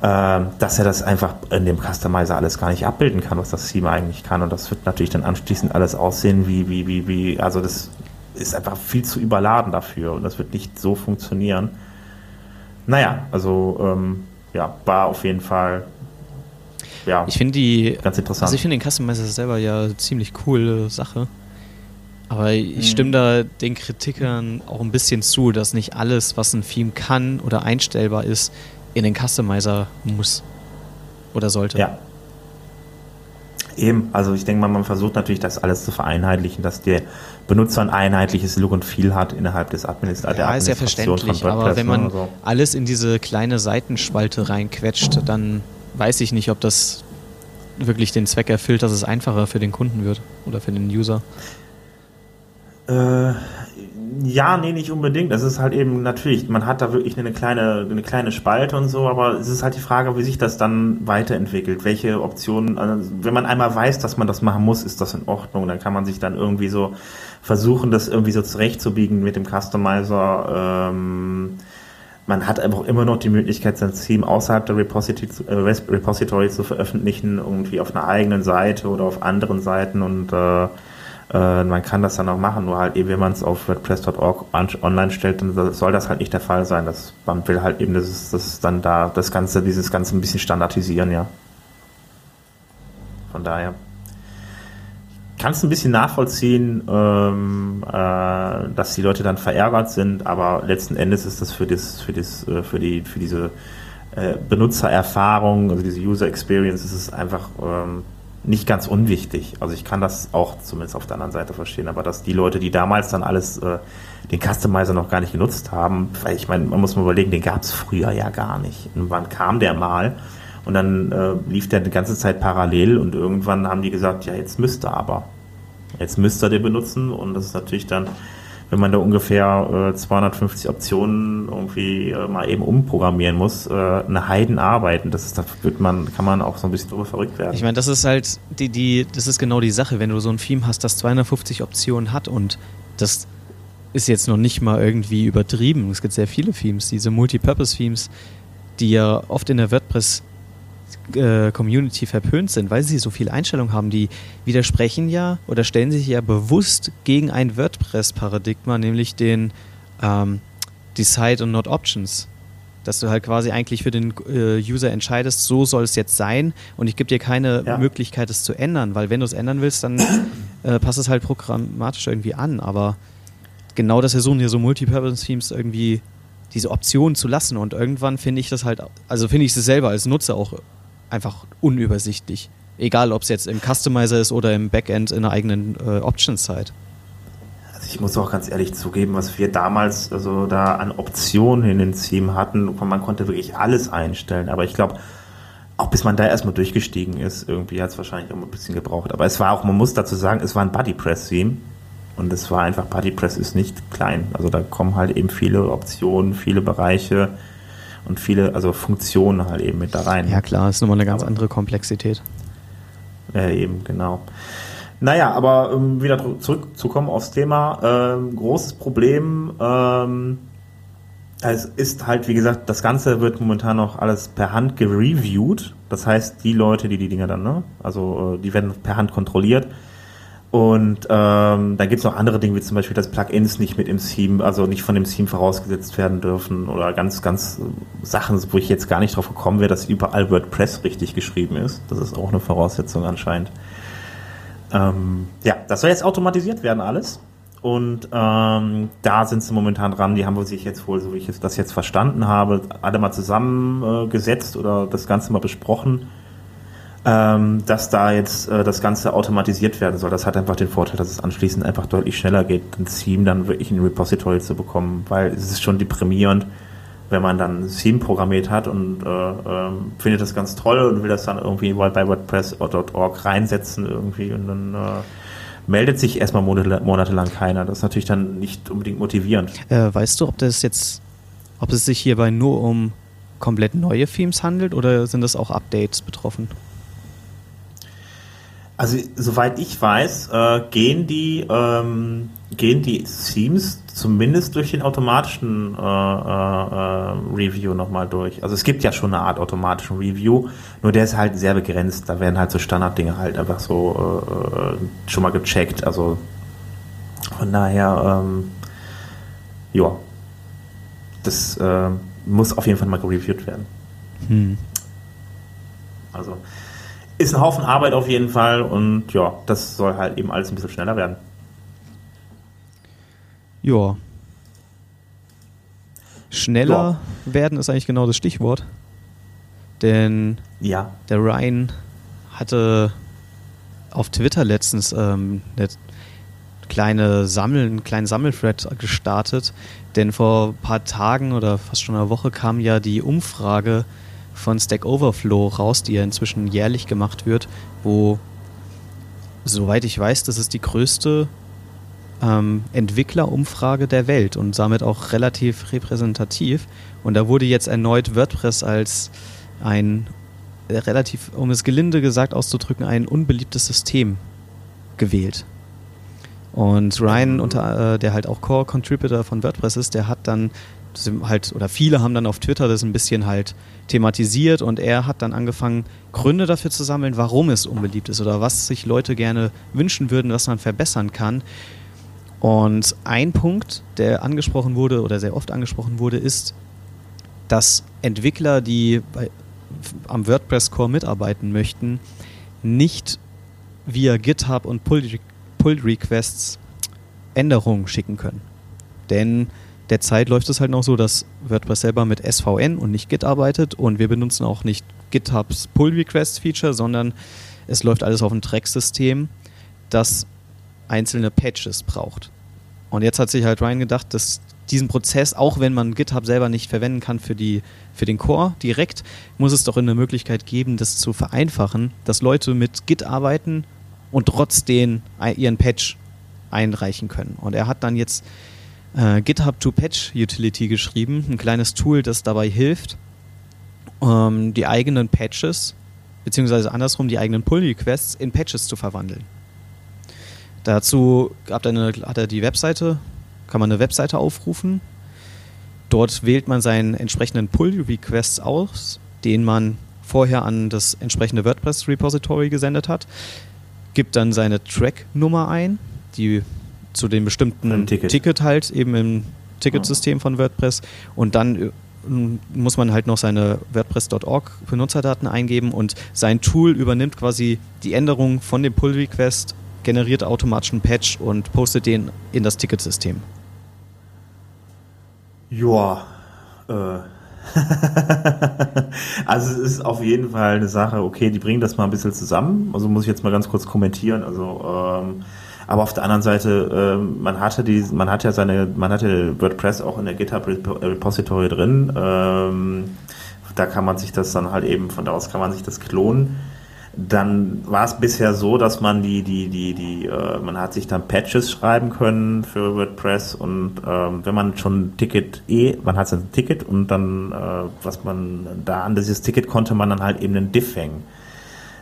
äh, dass er das einfach in dem Customizer alles gar nicht abbilden kann, was das Theme eigentlich kann. Und das wird natürlich dann anschließend alles aussehen wie, wie, wie, wie, also das ist einfach viel zu überladen dafür und das wird nicht so funktionieren. Naja, also ähm, ja, war auf jeden Fall ja, ich finde die ganz interessant. Also ich finde den Customizer selber ja ziemlich coole Sache. Aber ich mhm. stimme da den Kritikern auch ein bisschen zu, dass nicht alles, was ein Theme kann oder einstellbar ist, in den Customizer muss oder sollte. Ja. Eben, also ich denke mal, man versucht natürlich, das alles zu vereinheitlichen, dass der Benutzer ein einheitliches Look und Feel hat innerhalb des Administ ja, ist ja verständlich, aber wenn man so. alles in diese kleine Seitenspalte reinquetscht, dann weiß ich nicht, ob das wirklich den Zweck erfüllt, dass es einfacher für den Kunden wird oder für den User. Äh, Ja, nee, nicht unbedingt. Es ist halt eben natürlich, man hat da wirklich eine kleine, eine kleine Spalte und so, aber es ist halt die Frage, wie sich das dann weiterentwickelt. Welche Optionen, also wenn man einmal weiß, dass man das machen muss, ist das in Ordnung. Dann kann man sich dann irgendwie so versuchen, das irgendwie so zurechtzubiegen mit dem Customizer. Ähm, man hat einfach immer noch die Möglichkeit, sein Theme außerhalb der Repository, äh, Repository zu veröffentlichen, irgendwie auf einer eigenen Seite oder auf anderen Seiten und äh, äh, man kann das dann auch machen, nur halt eben, wenn man es auf WordPress.org online stellt, dann soll das halt nicht der Fall sein. Das, man will halt eben, dass es, dass dann da das Ganze, dieses Ganze ein bisschen standardisieren, ja. Von daher kann es ein bisschen nachvollziehen, ähm, äh, dass die Leute dann verärgert sind, aber letzten Endes ist das für das, für das, äh, für die, für diese äh, Benutzererfahrung, also diese User Experience, ist es einfach ähm, nicht ganz unwichtig. Also ich kann das auch zumindest auf der anderen Seite verstehen, aber dass die Leute, die damals dann alles äh, den Customizer noch gar nicht genutzt haben, weil ich meine, man muss mal überlegen, den gab es früher ja gar nicht. Und wann kam der mal? Und dann äh, lief der die ganze Zeit parallel und irgendwann haben die gesagt, ja, jetzt müsste aber. Jetzt müsste er den benutzen und das ist natürlich dann wenn man da ungefähr äh, 250 Optionen irgendwie äh, mal eben umprogrammieren muss, äh, eine Heidenarbeit. Und das ist, da wird man, kann man auch so ein bisschen drüber verrückt werden. Ich meine, das ist halt die, die, das ist genau die Sache, wenn du so ein Theme hast, das 250 Optionen hat und das ist jetzt noch nicht mal irgendwie übertrieben. Es gibt sehr viele Themes, diese Multipurpose-Themes, die ja oft in der WordPress Community verpönt sind, weil sie so viele Einstellungen haben, die widersprechen ja oder stellen sich ja bewusst gegen ein WordPress-Paradigma, nämlich den ähm, Decide und Not Options. Dass du halt quasi eigentlich für den äh, User entscheidest, so soll es jetzt sein und ich gebe dir keine ja. Möglichkeit, es zu ändern, weil wenn du es ändern willst, dann äh, passt es halt programmatisch irgendwie an. Aber genau das versuchen hier so Multipurpose-Themes irgendwie diese Option zu lassen und irgendwann finde ich das halt, also finde ich es selber als Nutzer auch einfach unübersichtlich. Egal, ob es jetzt im Customizer ist oder im Backend in der eigenen äh, Options-Site. Also ich muss auch ganz ehrlich zugeben, was wir damals also da an Optionen in den Theme hatten, man konnte wirklich alles einstellen, aber ich glaube, auch bis man da erstmal durchgestiegen ist, irgendwie hat es wahrscheinlich auch ein bisschen gebraucht. Aber es war auch, man muss dazu sagen, es war ein BuddyPress-Theme. Und es war einfach, BuddyPress ist nicht klein. Also da kommen halt eben viele Optionen, viele Bereiche und viele, also Funktionen halt eben mit da rein. Ja klar, ist nochmal eine ganz aber, andere Komplexität. Ja, eben, genau. Naja, aber um wieder zurückzukommen aufs Thema, ähm, großes Problem, ähm, es ist halt, wie gesagt, das Ganze wird momentan noch alles per Hand gereviewt. Das heißt, die Leute, die die Dinger dann, ne, also äh, die werden per Hand kontrolliert und ähm, dann gibt es noch andere Dinge, wie zum Beispiel, dass Plugins nicht mit im Theme, also nicht von dem Theme vorausgesetzt werden dürfen oder ganz, ganz Sachen, wo ich jetzt gar nicht drauf gekommen wäre, dass überall WordPress richtig geschrieben ist. Das ist auch eine Voraussetzung anscheinend. Ähm, ja, das soll jetzt automatisiert werden alles. Und ähm, da sind sie momentan dran. Die haben sich jetzt wohl, so wie ich das jetzt verstanden habe, alle mal zusammengesetzt äh, oder das Ganze mal besprochen ähm, dass da jetzt äh, das Ganze automatisiert werden soll. Das hat einfach den Vorteil, dass es anschließend einfach deutlich schneller geht, ein Theme dann wirklich in ein Repository zu bekommen, weil es ist schon deprimierend, wenn man dann ein Theme programmiert hat und äh, äh, findet das ganz toll und will das dann irgendwie bei WordPress.org reinsetzen irgendwie und dann äh, meldet sich erstmal monatelang keiner. Das ist natürlich dann nicht unbedingt motivierend. Äh, weißt du, ob das jetzt, ob es sich hierbei nur um komplett neue Themes handelt oder sind das auch Updates betroffen? Also soweit ich weiß, äh, gehen die ähm, gehen die Themes zumindest durch den automatischen äh, äh, Review nochmal durch. Also es gibt ja schon eine Art automatischen Review, nur der ist halt sehr begrenzt. Da werden halt so Standarddinge halt einfach so äh, schon mal gecheckt. Also von daher, ähm, ja, das äh, muss auf jeden Fall mal gereviewt werden. Hm. Also ist ein Haufen Arbeit auf jeden Fall und ja, das soll halt eben alles ein bisschen schneller werden. Ja. Schneller ja. werden ist eigentlich genau das Stichwort. Denn ja. der Ryan hatte auf Twitter letztens ähm, eine kleine Sammel, einen kleinen Sammelthread gestartet, denn vor ein paar Tagen oder fast schon einer Woche kam ja die Umfrage von Stack Overflow raus, die ja inzwischen jährlich gemacht wird, wo, soweit ich weiß, das ist die größte ähm, Entwicklerumfrage der Welt und damit auch relativ repräsentativ. Und da wurde jetzt erneut WordPress als ein äh, relativ, um es gelinde gesagt auszudrücken, ein unbeliebtes System gewählt. Und Ryan, mhm. unter, äh, der halt auch Core-Contributor von WordPress ist, der hat dann halt, oder viele haben dann auf Twitter das ein bisschen halt thematisiert und er hat dann angefangen, Gründe dafür zu sammeln, warum es unbeliebt ist oder was sich Leute gerne wünschen würden, was man verbessern kann. Und ein Punkt, der angesprochen wurde oder sehr oft angesprochen wurde, ist, dass Entwickler, die bei, am WordPress Core mitarbeiten möchten, nicht via GitHub und Pull-Requests Änderungen schicken können. Denn derzeit läuft es halt noch so, dass WordPress selber mit SVN und nicht Git arbeitet und wir benutzen auch nicht GitHubs Pull-Request-Feature, sondern es läuft alles auf einem Track-System, das einzelne Patches braucht. Und jetzt hat sich halt Ryan gedacht, dass diesen Prozess, auch wenn man GitHub selber nicht verwenden kann für, die, für den Core direkt, muss es doch eine Möglichkeit geben, das zu vereinfachen, dass Leute mit Git arbeiten und trotzdem ihren Patch einreichen können. Und er hat dann jetzt äh, GitHub to Patch Utility geschrieben, ein kleines Tool, das dabei hilft, ähm, die eigenen Patches, beziehungsweise andersrum die eigenen Pull-Requests in Patches zu verwandeln. Dazu hat er, eine, hat er die Webseite kann man eine Webseite aufrufen. Dort wählt man seinen entsprechenden Pull-Request aus, den man vorher an das entsprechende WordPress-Repository gesendet hat, gibt dann seine Track-Nummer ein, die zu dem bestimmten Ticket. Ticket. halt eben im Ticketsystem von WordPress und dann äh, muss man halt noch seine WordPress.org Benutzerdaten eingeben und sein Tool übernimmt quasi die Änderung von dem Pull-Request, generiert automatisch einen Patch und postet den in das Ticketsystem. Ja, äh. also es ist auf jeden Fall eine Sache, okay, die bringen das mal ein bisschen zusammen. Also muss ich jetzt mal ganz kurz kommentieren. Also ähm, aber auf der anderen Seite, ähm, man hatte die, man hat ja seine, man hatte WordPress auch in der GitHub Repository drin. Ähm, da kann man sich das dann halt eben, von da aus kann man sich das klonen dann war es bisher so, dass man die, die, die, die, äh, man hat sich dann Patches schreiben können für WordPress und ähm, wenn man schon ein Ticket eh, man hat ein Ticket und dann, äh, was man da an dieses Ticket konnte man dann halt eben einen Diff hängen.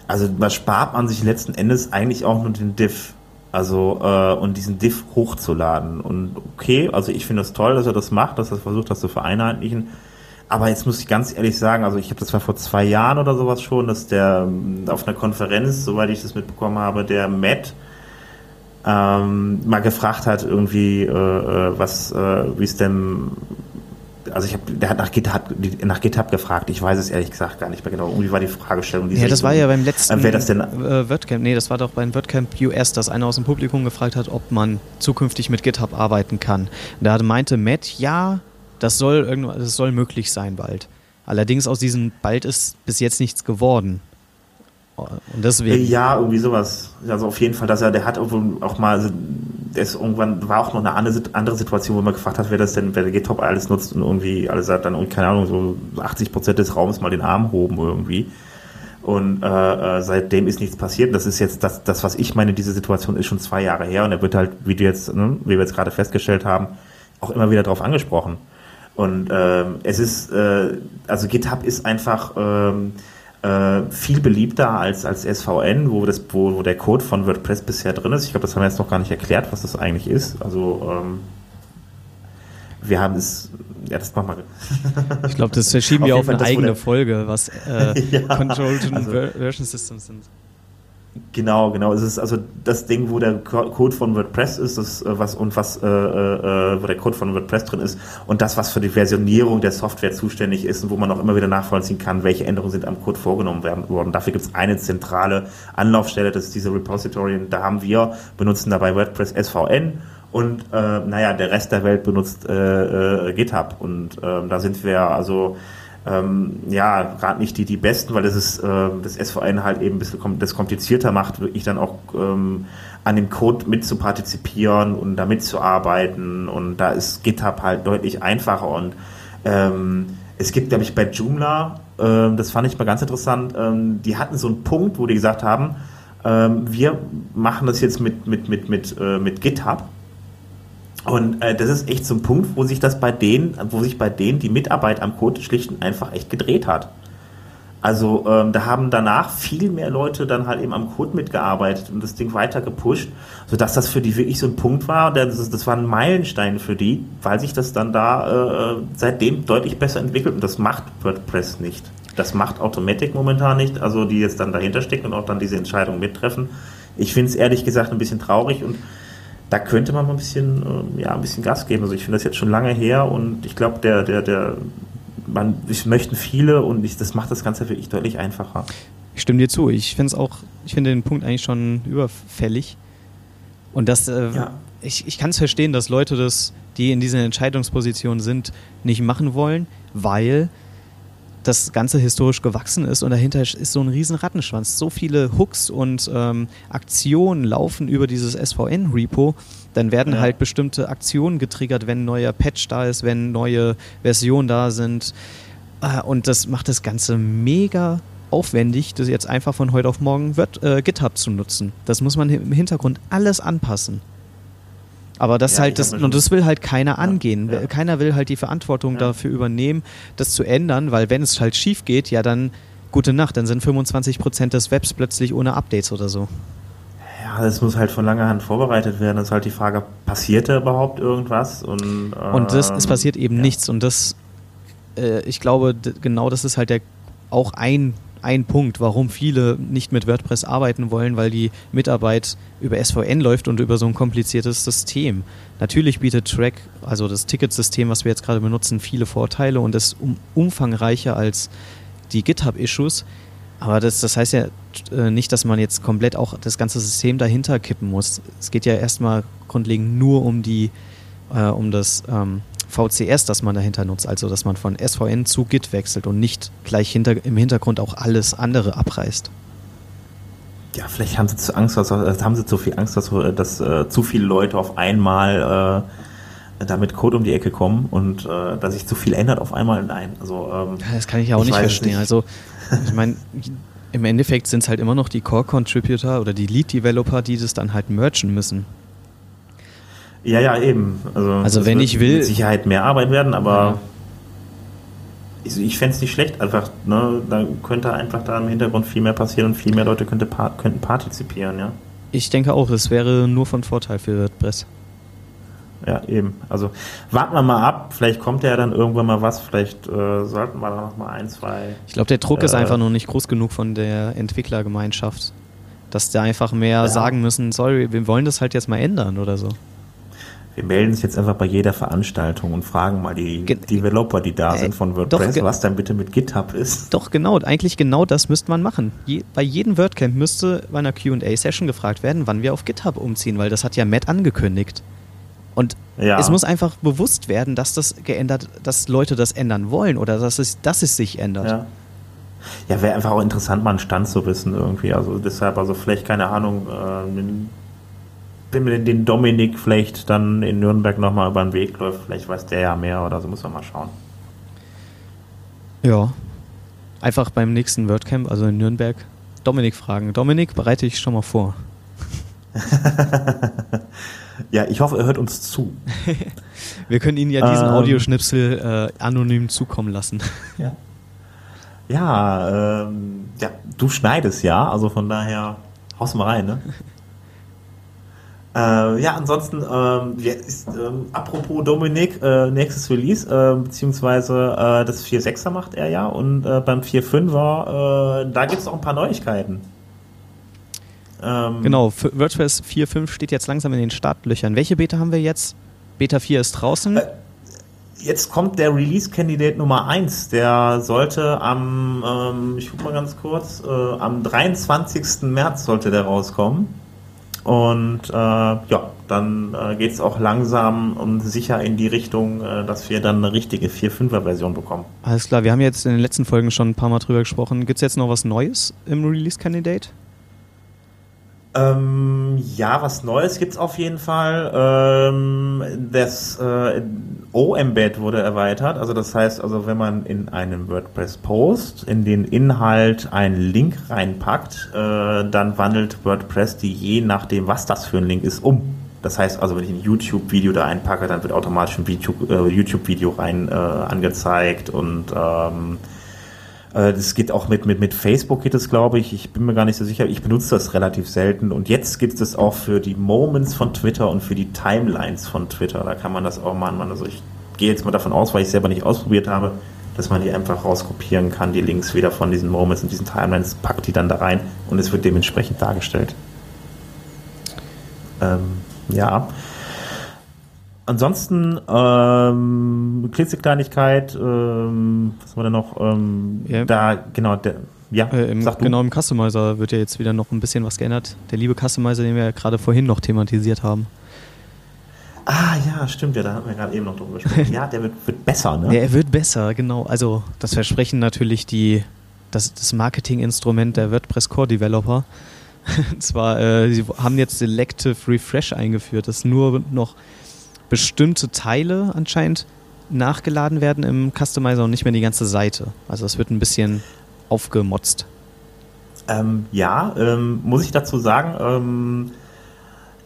Also da spart man sich letzten Endes eigentlich auch nur den Diff. Also äh, und diesen Diff hochzuladen. Und okay, also ich finde es das toll, dass er das macht, dass er versucht, das zu vereinheitlichen. Aber jetzt muss ich ganz ehrlich sagen, also ich habe das war vor zwei Jahren oder sowas schon, dass der ähm, auf einer Konferenz, soweit ich das mitbekommen habe, der Matt ähm, mal gefragt hat, irgendwie, äh, äh was, äh, wie es denn, also ich habe, der hat nach GitHub, nach GitHub gefragt. Ich weiß es ehrlich gesagt gar nicht mehr genau. Irgendwie war die Fragestellung. Die ja, das war ja beim letzten äh, wer das denn, äh, WordCamp. Nee, das war doch beim WordCamp US, dass einer aus dem Publikum gefragt hat, ob man zukünftig mit GitHub arbeiten kann. Da meinte Matt, ja, das soll, irgendwann, das soll möglich sein bald. Allerdings aus diesem bald ist bis jetzt nichts geworden. Und deswegen. Ja, irgendwie sowas. Also auf jeden Fall, dass er, der hat auch mal, also ist irgendwann war auch noch eine andere Situation, wo man gefragt hat, wer das denn, wer der GitHub alles nutzt und irgendwie alles hat dann, keine Ahnung, so 80 Prozent des Raums mal den Arm hoben irgendwie. Und äh, äh, seitdem ist nichts passiert. Das ist jetzt das, das, was ich meine, diese Situation ist schon zwei Jahre her und er wird halt, wie du jetzt, ne, wie wir jetzt gerade festgestellt haben, auch immer wieder darauf angesprochen. Und ähm, es ist, äh, also GitHub ist einfach ähm, äh, viel beliebter als, als SVN, wo, das, wo, wo der Code von WordPress bisher drin ist. Ich glaube, das haben wir jetzt noch gar nicht erklärt, was das eigentlich ist. Also ähm, wir haben es, ja, das machen wir. ich glaube, das verschieben wir auf eine eigene Folge, was äh, ja, Controlled also, Version Systems sind. Genau, genau. Es ist also das Ding, wo der Code von WordPress ist, das, äh, was und was, äh, äh, wo der Code von WordPress drin ist und das, was für die Versionierung der Software zuständig ist und wo man auch immer wieder nachvollziehen kann, welche Änderungen sind am Code vorgenommen werden, worden. Dafür gibt es eine zentrale Anlaufstelle, das ist diese Repository. Und da haben wir, benutzen dabei WordPress SVN und äh, naja, der Rest der Welt benutzt äh, äh, GitHub. Und äh, da sind wir also ähm, ja, gerade nicht die, die besten, weil das ist äh, das SVN halt eben ein bisschen das komplizierter macht, wirklich dann auch ähm, an dem Code mitzupartizipieren und da mitzuarbeiten. Und da ist GitHub halt deutlich einfacher. Und ähm, es gibt, glaube ich, bei Joomla, äh, das fand ich mal ganz interessant, ähm, die hatten so einen Punkt, wo die gesagt haben, ähm, wir machen das jetzt mit, mit, mit, mit, äh, mit GitHub Und äh, das ist echt so ein Punkt, wo sich das bei denen, wo sich bei denen die Mitarbeit am Code schlicht einfach echt gedreht hat. Also ähm, da haben danach viel mehr Leute dann halt eben am Code mitgearbeitet und das Ding weiter gepusht, sodass das für die wirklich so ein Punkt war. Das, das war ein Meilenstein für die, weil sich das dann da äh, seitdem deutlich besser entwickelt und das macht WordPress nicht. Das macht Automatic momentan nicht, also die jetzt dann dahinter stecken und auch dann diese Entscheidung mittreffen. Ich finde es ehrlich gesagt ein bisschen traurig und da könnte man mal ein bisschen, äh, ja, ein bisschen Gas geben. Also ich finde das jetzt schon lange her und ich glaube, der, der, der man, ich möchten viele und ich, das macht das Ganze wirklich deutlich einfacher. Ich stimme dir zu. Ich finde es auch, ich finde den Punkt eigentlich schon überfällig. Und das, äh, ja. ich, ich kann es verstehen, dass Leute das, die in dieser Entscheidungsposition sind, nicht machen wollen, weil das Ganze historisch gewachsen ist und dahinter ist so ein riesen Rattenschwanz. So viele Hooks und ähm, Aktionen laufen über dieses SVN-Repo, dann werden ja. halt bestimmte Aktionen getriggert, wenn ein neuer Patch da ist, wenn neue Versionen da sind. Äh, und das macht das Ganze mega aufwendig, das jetzt einfach von heute auf morgen wird, äh, GitHub zu nutzen. Das muss man im Hintergrund alles anpassen. Aber das ja, halt das und das will halt keiner angehen. Ja. Keiner will halt die Verantwortung dafür übernehmen, das zu ändern, weil wenn es halt schief geht, ja dann gute Nacht, dann sind 25 Prozent des Webs plötzlich ohne Updates oder so. Ja, das muss halt von langer Hand vorbereitet werden. Das ist halt die Frage, passiert da überhaupt irgendwas? Und, äh, und das, es passiert eben nichts. Und das, äh, ich glaube, genau das ist halt der, auch ein ein Punkt, warum viele nicht mit WordPress arbeiten wollen, weil die Mitarbeit über SVN läuft und über so ein kompliziertes System. Natürlich bietet Track, also das Ticketsystem, was wir jetzt gerade benutzen, viele Vorteile und ist um, umfangreicher als die GitHub-Issues. Aber das, das heißt ja äh, nicht, dass man jetzt komplett auch das ganze System dahinter kippen muss. Es geht ja erstmal grundlegend nur um die, äh, um das ähm, VCS, das man dahinter nutzt, also dass man von SVN zu Git wechselt und nicht gleich hinter, im Hintergrund auch alles andere abreißt. Ja, vielleicht haben sie zu Angst, dass, äh, haben sie zu viel Angst, dass, äh, dass äh, zu viele Leute auf einmal äh, damit Code um die Ecke kommen und äh, dass sich zu viel ändert auf einmal. Nein, also ähm, das kann ich ja auch ich nicht verstehen. Nicht. Also ich meine, im Endeffekt sind es halt immer noch die Core Contributor oder die Lead Developer, die das dann halt merchen müssen. Ja, ja, eben. Also, also wenn ich will. Mit Sicherheit mehr Arbeit werden, aber ich, ich fände es nicht schlecht. Einfach, ne, da könnte einfach da im Hintergrund viel mehr passieren und viel mehr Leute könnte, könnten partizipieren, ja. Ich denke auch, es wäre nur von Vorteil für WordPress. Ja, eben. Also warten wir mal ab. Vielleicht kommt ja dann irgendwann mal was. Vielleicht äh, sollten wir da noch mal ein, zwei. Ich glaube, der Druck äh, ist einfach noch nicht groß genug von der Entwicklergemeinschaft, dass die einfach mehr ja. sagen müssen: Sorry, wir wollen das halt jetzt mal ändern oder so wir melden uns jetzt einfach bei jeder Veranstaltung und fragen mal die Ge Developer, die da äh, sind von WordPress, doch, was dann bitte mit GitHub ist. Doch, genau. Eigentlich genau das müsste man machen. Je, bei jedem WordCamp müsste bei einer Q&A-Session gefragt werden, wann wir auf GitHub umziehen, weil das hat ja Matt angekündigt. Und ja. es muss einfach bewusst werden, dass das geändert, dass Leute das ändern wollen oder dass es, dass es sich ändert. Ja. Ja, wäre einfach auch interessant, mal einen Stand zu wissen irgendwie. Also deshalb, also vielleicht, keine Ahnung, äh, wenn mir den Dominik vielleicht dann in Nürnberg nochmal über den Weg läuft, vielleicht weiß der ja mehr oder so, muss man mal schauen. Ja. Einfach beim nächsten WordCamp, also in Nürnberg, Dominik fragen. Dominik, bereite ich schon mal vor. ja, ich hoffe, er hört uns zu. Wir können Ihnen ja diesen ähm, Audioschnipsel äh, anonym zukommen lassen. Ja. Ja, ähm, ja, du schneidest ja, also von daher haust mal rein, ne? Äh, ja, ansonsten, ähm, ist, ähm, apropos Dominik, äh, nächstes Release, äh, beziehungsweise das 4.6er macht er ja und äh, beim 4.5er, äh, da gibt es auch ein paar Neuigkeiten. Ähm, genau, WordPress 4.5 steht jetzt langsam in den Startlöchern. Welche Beta haben wir jetzt? Beta 4 ist draußen. Äh, jetzt kommt der Release-Kandidat Nummer 1. Der sollte am, ähm, ich guck mal ganz kurz, am 23. März sollte der rauskommen. Und äh, ja, dann äh, geht es auch langsam und sicher in die Richtung, äh, dass wir dann eine richtige 4.5er-Version bekommen. Alles klar, wir haben jetzt in den letzten Folgen schon ein paar Mal drüber gesprochen. Gibt es jetzt noch was Neues im Release-Candidate? Ähm, ja, was Neues gibt es auf jeden Fall. Ähm, das äh, O-Embed wurde erweitert. Also das heißt, also wenn man in einem WordPress-Post in den Inhalt einen Link reinpackt, äh, dann wandelt WordPress die je nachdem, was das für ein Link ist, um. Das heißt also, wenn ich ein YouTube-Video da einpacke, dann wird automatisch ein äh, YouTube-Video rein äh, angezeigt und ähm, äh, das geht auch mit, mit, mit Facebook geht es, glaube ich. Ich bin mir gar nicht so sicher. Ich benutze das relativ selten. Und jetzt gibt es auch für die Moments von Twitter und für die Timelines von Twitter. Da kann man das auch machen. Also ich gehe jetzt mal davon aus, weil ich es selber nicht ausprobiert habe, dass man die einfach rauskopieren kann, die Links wieder von diesen Moments und diesen Timelines, packt die dann da rein und es wird dementsprechend dargestellt. Ähm, ja. Ansonsten, ähm, Klitzekleinigkeit, ähm, was haben wir denn noch? Ähm, ja. Da, genau, der, ja, äh, im, genau im Customizer wird ja jetzt wieder noch ein bisschen was geändert. Der liebe Customizer, den wir ja gerade vorhin noch thematisiert haben. Ah ja, stimmt ja, da hatten wir gerade eben noch drüber gesprochen. ja, der wird, wird besser, ne? Ja, er wird besser, genau. Also das versprechen natürlich die, das, das Marketinginstrument der WordPress Core Developer. Und zwar, äh, sie haben jetzt Selective Refresh eingeführt, dass nur noch bestimmte Teile anscheinend nachgeladen werden im Customizer und nicht mehr die ganze Seite. Also es wird ein bisschen aufgemotzt. Ähm, ja, ähm, muss ich dazu sagen, ähm,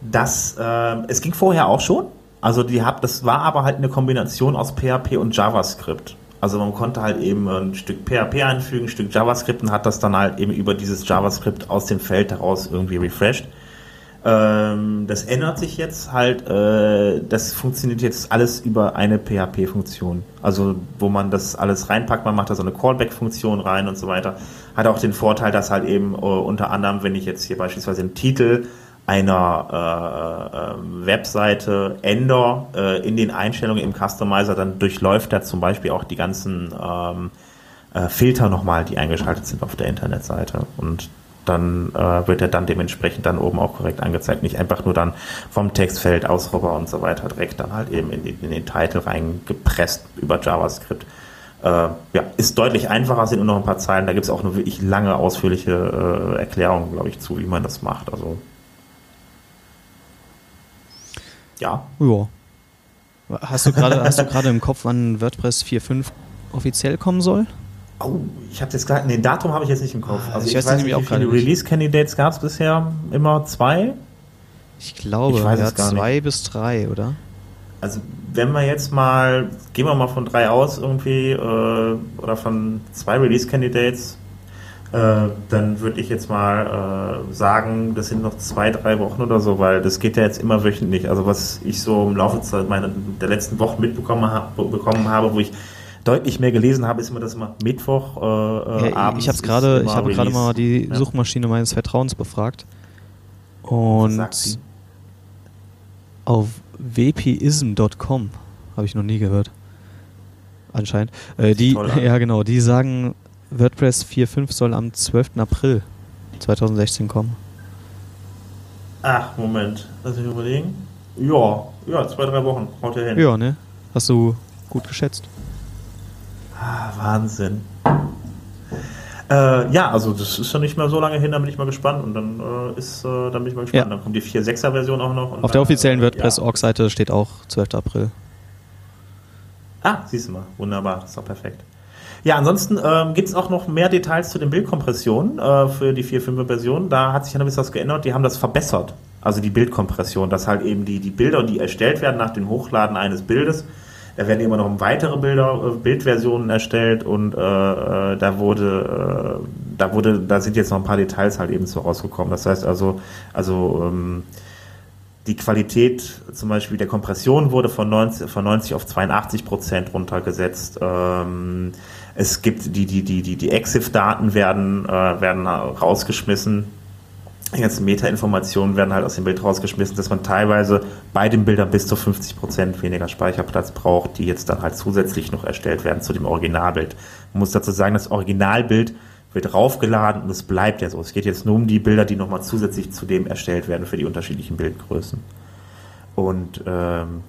dass äh, es ging vorher auch schon. Also die hab, das war aber halt eine Kombination aus PHP und JavaScript. Also man konnte halt eben ein Stück PHP einfügen, ein Stück JavaScript und hat das dann halt eben über dieses JavaScript aus dem Feld heraus irgendwie refreshed. Ähm, das ändert sich jetzt halt, äh, das funktioniert jetzt alles über eine PHP-Funktion. Also wo man das alles reinpackt, man macht da so eine Callback-Funktion rein und so weiter. Hat auch den Vorteil, dass halt eben äh, unter anderem, wenn ich jetzt hier beispielsweise einen Titel einer äh, äh, Webseite ändere äh, in den Einstellungen im Customizer, dann durchläuft er zum Beispiel auch die ganzen ähm, äh, Filter nochmal, die eingeschaltet sind auf der Internetseite. Und dann äh, wird er dann dementsprechend dann oben auch korrekt angezeigt. Nicht einfach nur dann vom Textfeld, Ausrubber und so weiter direkt dann halt eben in, in den Titel reingepresst über JavaScript. Äh, ja, ist deutlich einfacher, sind nur noch ein paar Zeilen. Da gibt es auch eine wirklich lange, ausführliche äh, Erklärung, glaube ich, zu, wie man das macht. Also Ja. Ja. Hast du gerade im Kopf, wann WordPress 4.5 offiziell kommen soll? Oh, ich habe jetzt gerade, nee, Datum habe ich jetzt nicht im Kopf. Ah, also ich, ich weiß, weiß nicht, wie viele Release-Candidates gab es bisher? Immer zwei? Ich glaube, ich weiß ja, zwei nicht. bis drei, oder? Also wenn wir jetzt mal, gehen wir mal von drei aus irgendwie, äh, oder von zwei Release-Candidates, äh, dann würde ich jetzt mal äh, sagen, das sind noch zwei, drei Wochen oder so, weil das geht ja jetzt immer wöchentlich. Also was ich so im Laufe meiner, der letzten Wochen mitbekommen hab, bekommen habe, wo ich deutlich mehr gelesen habe, ist immer das immer Mittwoch äh, ja, abends. Ich habe gerade, ich habe gerade mal die ja. Suchmaschine meines Vertrauens befragt und auf wpism.com habe ich noch nie gehört. Anscheinend. Äh, die, ja genau, die sagen, WordPress 4.5 soll am 12. April 2016 kommen. Ach, Moment. Lass mich überlegen. Ja, ja, zwei, drei Wochen. Haut er hin. Ja, ne? Hast du gut geschätzt. Ah, Wahnsinn. Äh, ja, also das ist ja nicht mehr so lange hin, da bin ich mal gespannt und dann äh, ist, äh, dann bin ich mal gespannt. Ja. Dann kommt die 4.6er Version auch noch. Auf dann, der offiziellen äh, WordPress-Org-Seite steht auch 12. April. Ah, siehst du mal. Wunderbar. Ist doch perfekt. Ja, ansonsten ähm, gibt es auch noch mehr Details zu den Bildkompressionen äh, für die 4.5er Version. Da hat sich ja ein bisschen was geändert. Die haben das verbessert. Also die Bildkompression, dass halt eben die, die Bilder, die erstellt werden nach dem Hochladen eines Bildes, da werden immer noch weitere Bilder, äh, Bildversionen erstellt und äh, äh, da wurde, äh, da wurde, da sind jetzt noch ein paar Details halt eben so rausgekommen. Das heißt also, also ähm, die Qualität zum Beispiel der Kompression wurde von 90, von 90 auf 82 Prozent runtergesetzt. Ähm, es gibt die, die, die, die, die EXIF-Daten werden, äh, werden rausgeschmissen. Die ganzen Meta-Informationen werden halt aus dem Bild rausgeschmissen, dass man teilweise bei den Bildern bis zu 50 Prozent weniger Speicherplatz braucht, die jetzt dann halt zusätzlich noch erstellt werden zu dem Originalbild. Man muss dazu sagen, das Originalbild wird raufgeladen und es bleibt ja so. Es geht jetzt nur um die Bilder, die nochmal zusätzlich zu dem erstellt werden für die unterschiedlichen Bildgrößen. Und ähm,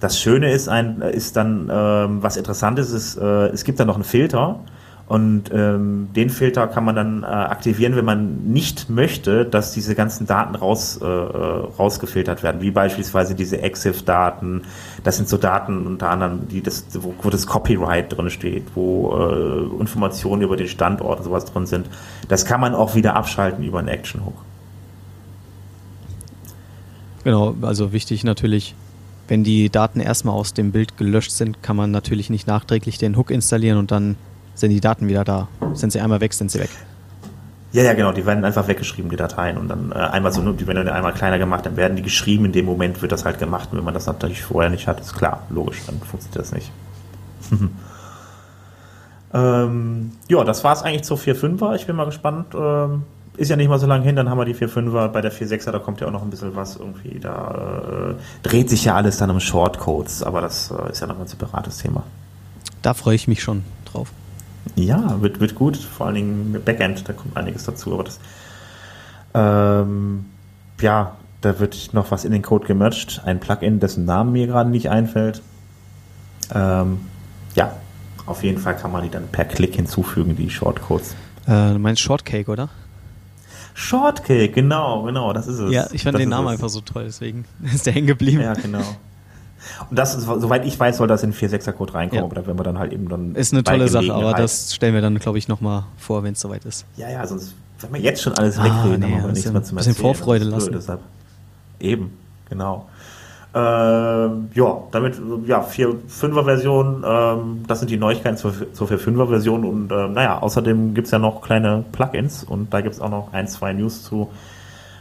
das Schöne ist, ein, ist dann, ähm, was interessant ist, ist äh, es gibt dann noch einen Filter und ähm, den Filter kann man dann äh, aktivieren, wenn man nicht möchte, dass diese ganzen Daten raus, äh, äh rausgefiltert werden, wie beispielsweise diese EXIF-Daten. Das sind so Daten unter anderem, die das, wo, wo das Copyright drin steht, wo äh, Informationen über den Standort und sowas drin sind. Das kann man auch wieder abschalten über einen Action Hook. Genau, also wichtig natürlich, wenn die Daten erstmal aus dem Bild gelöscht sind, kann man natürlich nicht nachträglich den Hook installieren und dann sind die Daten wieder da. Sind sie einmal weg, sind sie weg. Ja, ja, genau, die werden einfach weggeschrieben, die Dateien. Und dann äh, einmal so, die werden dann einmal kleiner gemacht, dann werden die geschrieben, in dem Moment wird das halt gemacht. Und wenn man das natürlich vorher nicht hat, ist klar, logisch, dann funktioniert das nicht. ähm, ja, das war es eigentlich zur 4.5er. Ich bin mal gespannt. Ähm, ist ja nicht mal so lange hin, dann haben wir die 4.5er. Bei der 4.6er, da kommt ja auch noch ein bisschen was irgendwie. Da äh, dreht sich ja alles dann um Shortcodes, aber das äh, ist ja noch ein separates Thema. Da freue ich mich schon drauf. Ja, wird, wird gut. Vor allen Dingen mit Backend, da kommt einiges dazu. Aber das, ähm, ja, da wird noch was in den Code gemerged. Ein Plugin, dessen Namen mir gerade nicht einfällt. Ähm, ja, auf jeden Fall kann man die dann per Klick hinzufügen, die Shortcodes. Äh, du meinst Shortcake, oder? Shortcake, genau, genau, das ist es. Ja, ich fand das den Namen es. einfach so toll, deswegen ist der hängen geblieben. Ja, genau. Und das ist, soweit ich weiß, soll das in 4.6er-Code reinkommen, Ja. wenn wir dann halt eben dann. Ist eine tolle Sache, aber das stellen wir dann, glaube ich, nochmal vor, wenn es soweit ist. Ja, ja, sonst, wenn wir jetzt schon alles Ah, wegreden, nee, dann haben wir ein nichts bisschen- mehr zum bisschen Erzählen. Vorfreude lassen. deshalb. Eben, genau. Ähm, ja, damit, ja, 4.5er-Version, ähm, das sind die Neuigkeiten zur, zur 4.5er-Version und ähm, naja, außerdem gibt's ja noch kleine Plugins und da gibt's auch noch ein, zwei News zu.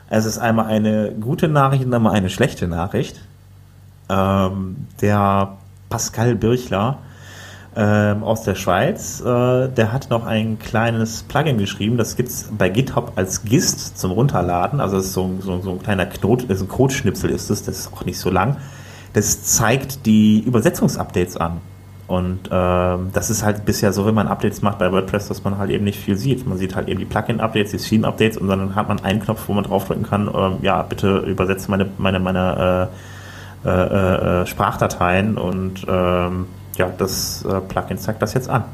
Es ist einmal eine gute Nachricht und einmal eine schlechte Nachricht. Ähm, der Pascal Birchler ähm, aus der Schweiz, äh, der hat noch ein kleines Plugin geschrieben, das gibt's bei GitHub als GIST zum Runterladen, also das ist so, so, so ein kleiner Knot, das ist ein Codeschnipsel ist es, das ist auch nicht so lang. Das zeigt die Übersetzungsupdates an. Und ähm, das ist halt bisher so, wenn man Updates macht bei WordPress, dass man halt eben nicht viel sieht. Man sieht halt eben die Plugin-Updates, die Theme-Updates und dann hat man einen Knopf, wo man draufdrücken kann, ähm, ja, bitte übersetze meine, meine, meine äh, äh, äh, Sprachdateien und ähm, ja, das äh, Plugin zeigt das jetzt an.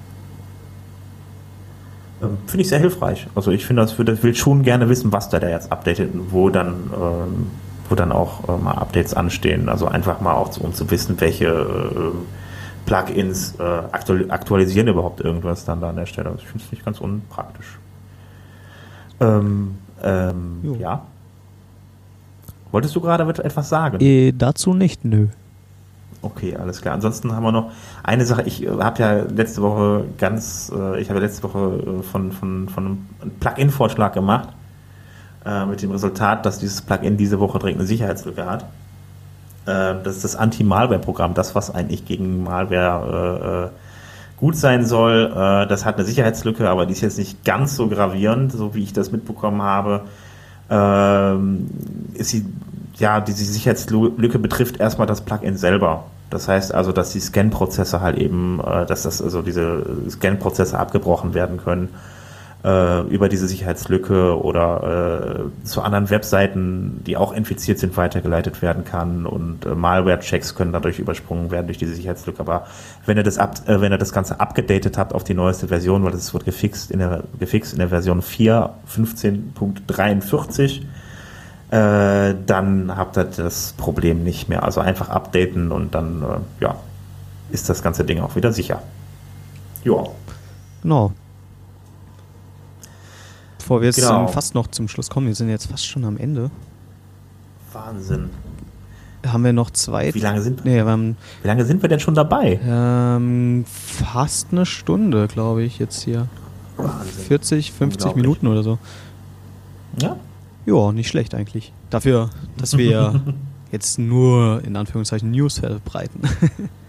Ähm, finde ich sehr hilfreich. Also ich finde, das würde, will schon gerne wissen, was der da jetzt updatet und wo dann, ähm, wo dann auch äh, mal Updates anstehen. Also einfach mal auch, zu, um zu wissen, welche äh, Plugins äh, aktual, aktualisieren überhaupt irgendwas dann da an der Stelle. Also ich finde es nicht ganz unpraktisch. Ähm, ähm, ja. Wolltest du gerade etwas sagen? Äh, dazu nicht, nö. Okay, alles klar. Ansonsten haben wir noch eine Sache. Ich äh, habe ja letzte Woche ganz, äh, ich habe ja letzte Woche äh, von, von, von einem Plugin-Vorschlag gemacht, äh, mit dem Resultat, dass dieses Plugin diese Woche dringend eine Sicherheitslücke hat. Äh, das ist das Anti-Malware-Programm, das, was eigentlich gegen Malware äh, gut sein soll. Das hat eine Sicherheitslücke, aber die ist jetzt nicht ganz so gravierend, so wie ich das mitbekommen habe. Ähm, ist sie, ja, diese Sicherheitslücke betrifft erstmal das Plugin selber. Das heißt also, dass die Scan-Prozesse halt eben, äh, dass das also diese Scan-Prozesse abgebrochen werden können äh, über diese Sicherheitslücke oder äh, zu anderen Webseiten, die auch infiziert sind, weitergeleitet werden kann und äh, Malware-Checks können dadurch übersprungen werden durch diese Sicherheitslücke. Aber wenn ihr das ab, äh, wenn ihr das Ganze abgedatet habt auf die neueste Version, weil das wird gefixt in der gefixt in der Version 4 15.43 äh, dann habt ihr das Problem nicht mehr. Also einfach updaten und dann äh, ja, ist das ganze Ding auch wieder sicher. Ja. Genau. Bevor wir jetzt Genau. fast noch zum Schluss kommen, wir sind jetzt fast schon am Ende, Wahnsinn. haben wir noch zwei. Wie lange sind wir? Nee, wir haben Wie lange sind wir denn schon dabei? ähm, fast eine Stunde, glaube ich, jetzt hier. Wahnsinn. 40, 50 Unglaublich. Minuten oder so. Ja. Ja, nicht schlecht eigentlich. Dafür, dass wir jetzt nur in Anführungszeichen News verbreiten.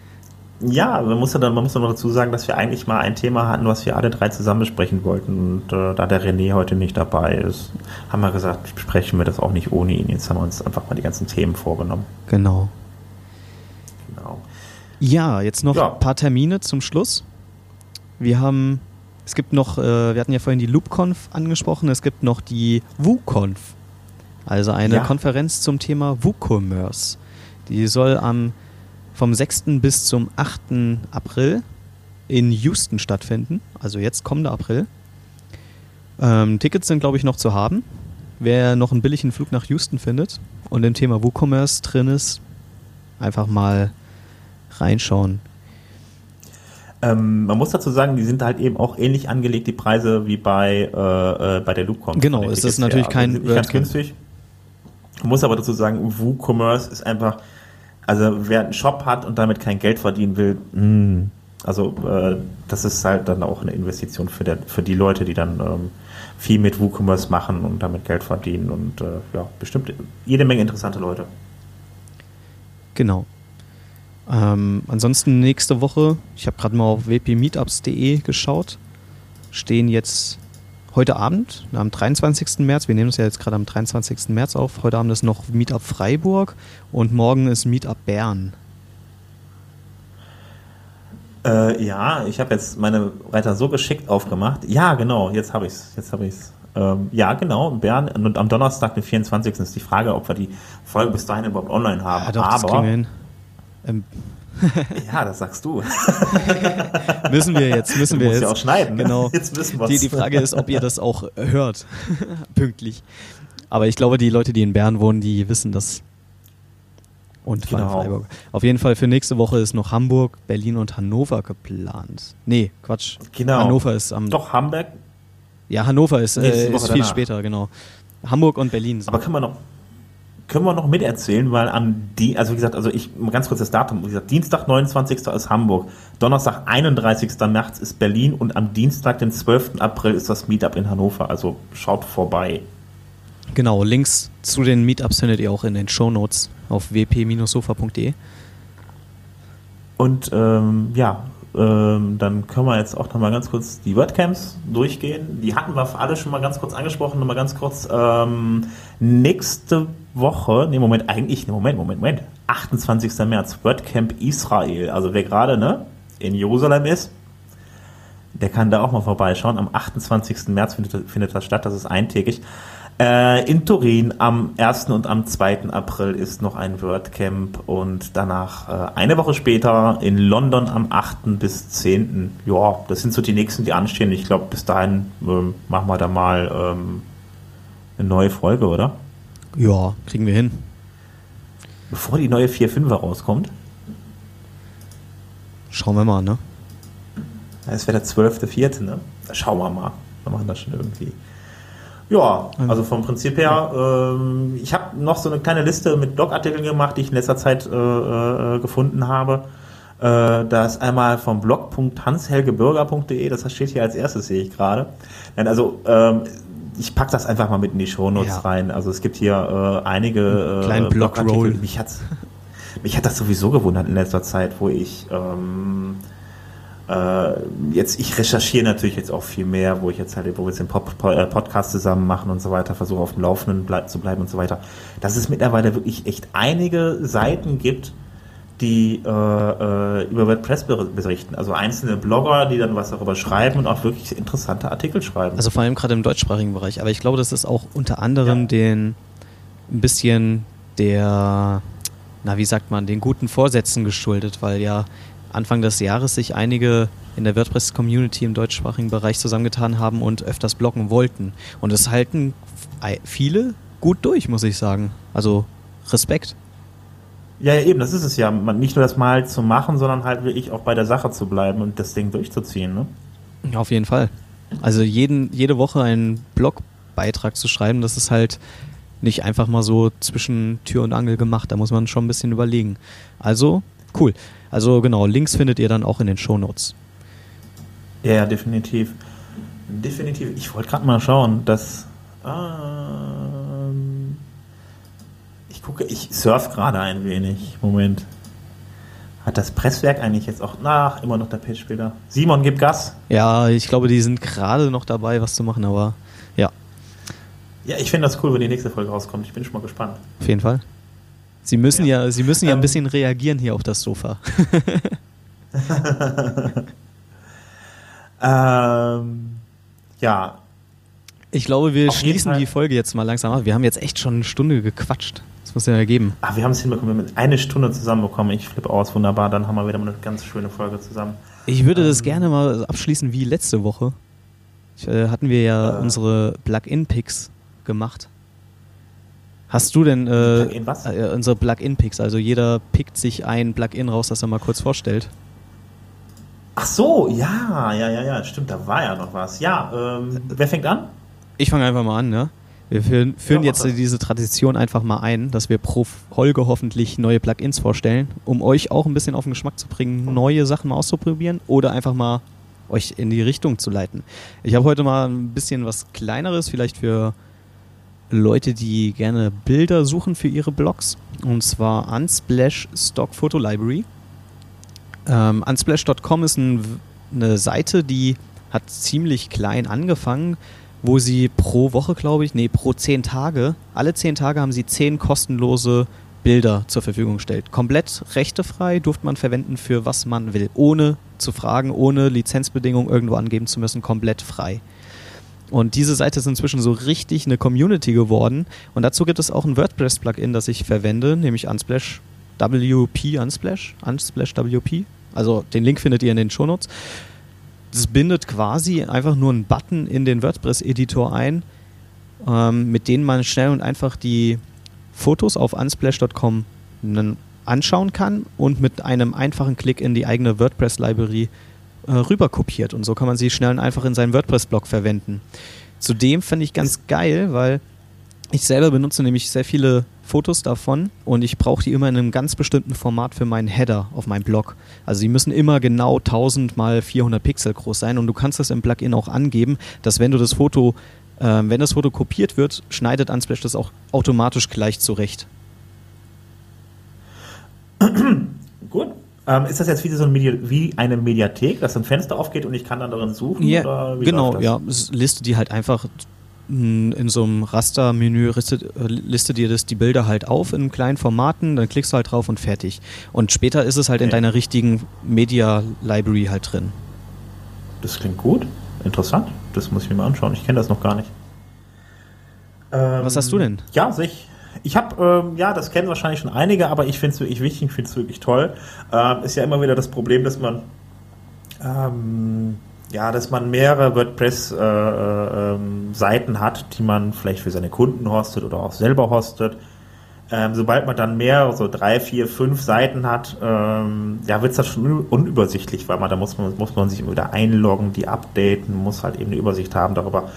Ja, man muss ja dann, man muss dann noch dazu sagen, dass wir eigentlich mal ein Thema hatten, was wir alle drei zusammen besprechen wollten. Und äh, da der René heute nicht dabei ist, haben wir gesagt, besprechen wir das auch nicht ohne ihn. Jetzt haben wir uns einfach mal die ganzen Themen vorgenommen. genau. Genau. Ja, jetzt noch Ja. ein paar Termine zum Schluss. Wir haben, es gibt noch, äh, wir hatten ja vorhin die LoopConf angesprochen, es gibt noch die WooConf. Also eine Ja. Konferenz zum Thema WooCommerce. Die soll am vom 6. bis zum 8. April in Houston stattfinden. Also jetzt kommender April. Ähm, Tickets sind, glaube ich, noch zu haben. Wer noch einen billigen Flug nach Houston findet und im Thema WooCommerce drin ist, einfach mal reinschauen. Ähm, man muss dazu sagen, die sind halt eben auch ähnlich angelegt, die Preise, wie bei, äh, äh, bei der LoopCon. Genau, es ist natürlich her. kein Also sind nicht ganz günstig. Ich muss aber dazu sagen, WooCommerce ist einfach, also wer einen Shop hat und damit kein Geld verdienen will, mh, hm, also äh, das ist halt dann auch eine Investition für, der, für die Leute, die dann ähm, viel mit WooCommerce machen und damit Geld verdienen und äh, ja, bestimmt jede Menge interessante Leute. Genau. Ähm, ansonsten nächste Woche, ich habe gerade mal auf wpmeetups.de geschaut, stehen jetzt heute Abend, am 23. März, wir nehmen es ja jetzt gerade am 23. März auf, heute Abend ist noch Meetup Freiburg und morgen ist Meetup Bern. Äh, ja, ich habe jetzt meine Reiter so geschickt aufgemacht. Ja, genau, jetzt habe ich es. Jetzt habe ich es. Ähm, ja, genau, Bern. Und am Donnerstag, den 24. ist die Frage, ob wir die Folge bis dahin überhaupt online haben. Ja, doch, Aber, das wir hin. Ähm. Ja, das sagst du. müssen wir jetzt, müssen du wir jetzt. ja auch schneiden. Ne? Genau. Jetzt müssen wir Die, die Frage ist, ob ihr das auch hört. Pünktlich. Aber ich glaube, die Leute, die in Bern wohnen, die wissen das und genau. Freiburg. Auf jeden Fall für nächste Woche ist noch Hamburg, Berlin und Hannover geplant. Nee, Quatsch. Genau. Hannover ist am. Doch, Hamburg. Ja, Hannover ist, äh, ist viel später, genau. Hamburg und Berlin. Sind. Aber können wir noch, können wir noch miterzählen, weil am die, also wie gesagt, also ich ganz kurz das Datum, wie gesagt, Dienstag 29. ist Hamburg, Donnerstag 31. März ist Berlin und am Dienstag, den 12. April ist das Meetup in Hannover. Also schaut vorbei. Genau, Links zu den Meetups findet ihr auch in den Show Notes auf wp-sofa.de. Und ähm, ja, ähm, dann können wir jetzt auch noch mal ganz kurz die WordCamps durchgehen. Die hatten wir alle schon mal ganz kurz angesprochen. Noch mal ganz kurz. Ähm, nächste Woche, nee, Moment, eigentlich, nee, Moment, Moment, Moment. 28. März, WordCamp Israel. Also wer gerade ne, in Jerusalem ist, der kann da auch mal vorbeischauen. Am 28. März findet, findet das statt. Das ist eintägig. Äh, in Turin am 1. und am 2. April ist noch ein WordCamp und danach äh, eine Woche später in London am 8. bis 10. Ja, das sind so die nächsten, die anstehen. Ich glaube, bis dahin ähm, machen wir da mal ähm, eine neue Folge, oder? Ja, kriegen wir hin. Bevor die neue 4.5er rauskommt. Schauen wir mal, ne? Es wäre der 12.4., ne? Schauen wir mal. Wir machen das schon irgendwie. Ja, also vom Prinzip her, ähm, ich habe noch so eine kleine Liste mit Blogartikeln gemacht, die ich in letzter Zeit äh, äh, gefunden habe. Äh, da ist einmal vom blog.hanshelgebürger.de, das steht hier als erstes, sehe ich gerade. Also ähm, ich packe das einfach mal mit in die Shownotes ja. rein. Also es gibt hier äh, einige äh, Blogartikel. Mich hat, mich hat das sowieso gewundert in letzter Zeit, wo ich ähm, äh, jetzt, ich recherchiere natürlich jetzt auch viel mehr, wo ich jetzt halt, wo wir jetzt den Pop äh, Podcast zusammen machen und so weiter, versuche auf dem Laufenden zu bleiben und so weiter. Dass es mittlerweile wirklich echt einige Seiten gibt, die äh, äh, über WordPress berichten. Also einzelne Blogger, die dann was darüber schreiben und auch wirklich interessante Artikel schreiben. Also vor allem gerade im deutschsprachigen Bereich. Aber ich glaube, das ist auch unter anderem ja. den ein bisschen der, na wie sagt man, den guten Vorsätzen geschuldet, weil ja Anfang des Jahres sich einige in der WordPress-Community im deutschsprachigen Bereich zusammengetan haben und öfters bloggen wollten. Und es halten viele gut durch, muss ich sagen. Also Respekt. Ja, ja, eben, das ist es ja. Nicht nur das mal zu machen, sondern halt wirklich auch bei der Sache zu bleiben und das Ding durchzuziehen. Ne? Ja, auf jeden Fall. Also jeden, jede Woche einen Blogbeitrag zu schreiben, das ist halt nicht einfach mal so zwischen Tür und Angel gemacht. Da muss man schon ein bisschen überlegen. Also, cool. Also genau, Links findet ihr dann auch in den Shownotes. Ja, ja, definitiv. Definitiv. Ich wollte gerade mal schauen, dass. Ähm, ich gucke, ich surf gerade ein wenig. Moment. Hat das Presswerk eigentlich jetzt auch nach immer noch der Pitchbilder? Simon, gib Gas. Ja, ich glaube, die sind gerade noch dabei, was zu machen, aber ja. Ja, ich finde das cool, wenn die nächste Folge rauskommt. Ich bin schon mal gespannt. Auf jeden Fall. Sie müssen ja, ja Sie müssen ja ähm, ein bisschen reagieren hier auf das Sofa. ähm, ja. Ich glaube, wir schließen die Folge jetzt mal langsam ab. Wir haben jetzt echt schon eine Stunde gequatscht. Das muss ja ergeben. Ach, wir haben es hinbekommen. Wir haben eine Stunde zusammenbekommen. Ich flippe aus. Wunderbar. Dann haben wir wieder mal eine ganz schöne Folge zusammen. Ich würde ähm, das gerne mal abschließen wie letzte Woche. Ich, äh, hatten wir ja äh, unsere Plug-in-Picks gemacht. Hast du denn äh, Plugin was? Äh, unsere Plugin-Picks? Also jeder pickt sich ein Plugin raus, das er mal kurz vorstellt. Ach so, ja, ja, ja, ja, stimmt, da war ja noch was. Ja, ähm, wer fängt an? Ich fange einfach mal an, ne? Wir führen, führen ja, jetzt diese Tradition einfach mal ein, dass wir pro Folge hoffentlich neue Plugins vorstellen, um euch auch ein bisschen auf den Geschmack zu bringen, neue Sachen mal auszuprobieren oder einfach mal euch in die Richtung zu leiten. Ich habe heute mal ein bisschen was Kleineres, vielleicht für Leute, die gerne Bilder suchen für ihre Blogs. Und zwar Unsplash Stock Photo Library. Ähm, Unsplash.com ist ein, eine Seite, die hat ziemlich klein angefangen, wo sie pro Woche, glaube ich, nee, pro zehn Tage, alle zehn Tage haben sie zehn kostenlose Bilder zur Verfügung gestellt. Komplett rechtefrei durfte man verwenden für was man will, ohne zu fragen, ohne Lizenzbedingungen irgendwo angeben zu müssen, komplett frei. Und diese Seite ist inzwischen so richtig eine Community geworden. Und dazu gibt es auch ein WordPress-Plugin, das ich verwende, nämlich Unsplash WP Unsplash, Unsplash WP. Also den Link findet ihr in den Shownotes. Das bindet quasi einfach nur einen Button in den WordPress-Editor ein, ähm, mit denen man schnell und einfach die Fotos auf unsplash.com anschauen kann und mit einem einfachen Klick in die eigene WordPress-Library äh, rüber kopiert. Und so kann man sie schnell und einfach in seinen WordPress-Blog verwenden. Zudem finde ich ganz geil, weil ich selber benutze nämlich sehr viele Fotos davon und ich brauche die immer in einem ganz bestimmten Format für meinen Header auf meinem Blog. Also die müssen immer genau 1000 mal 400 Pixel groß sein und du kannst das im Plugin auch angeben, dass wenn du das Foto, äh, wenn das Foto kopiert wird, schneidet Unsplash das auch automatisch gleich zurecht. Gut. Ähm, ist das jetzt wie, so ein Medi wie eine Mediathek, dass ein Fenster aufgeht und ich kann dann darin suchen? Ja, genau, ja. Es listet die halt einfach in so einem Rastermenü listet, listet dir das die Bilder halt auf in kleinen Formaten, dann klickst du halt drauf und fertig. Und später ist es halt okay. in deiner richtigen Media Library halt drin. Das klingt gut, interessant. Das muss ich mir mal anschauen. Ich kenne das noch gar nicht. Ähm, Was hast du denn? Ja, sich. Ich habe, ähm, ja, das kennen wahrscheinlich schon einige, aber ich finde es wirklich wichtig, ich finde es wirklich toll. Ähm, ist ja immer wieder das Problem, dass man, ähm, ja, dass man mehrere WordPress-Seiten äh, äh, hat, die man vielleicht für seine Kunden hostet oder auch selber hostet. Ähm, sobald man dann mehr, so drei, vier, fünf Seiten hat, ähm, ja, wird es dann schon unübersichtlich, weil man da muss man, muss man sich wieder einloggen, die updaten, muss halt eben eine Übersicht haben darüber,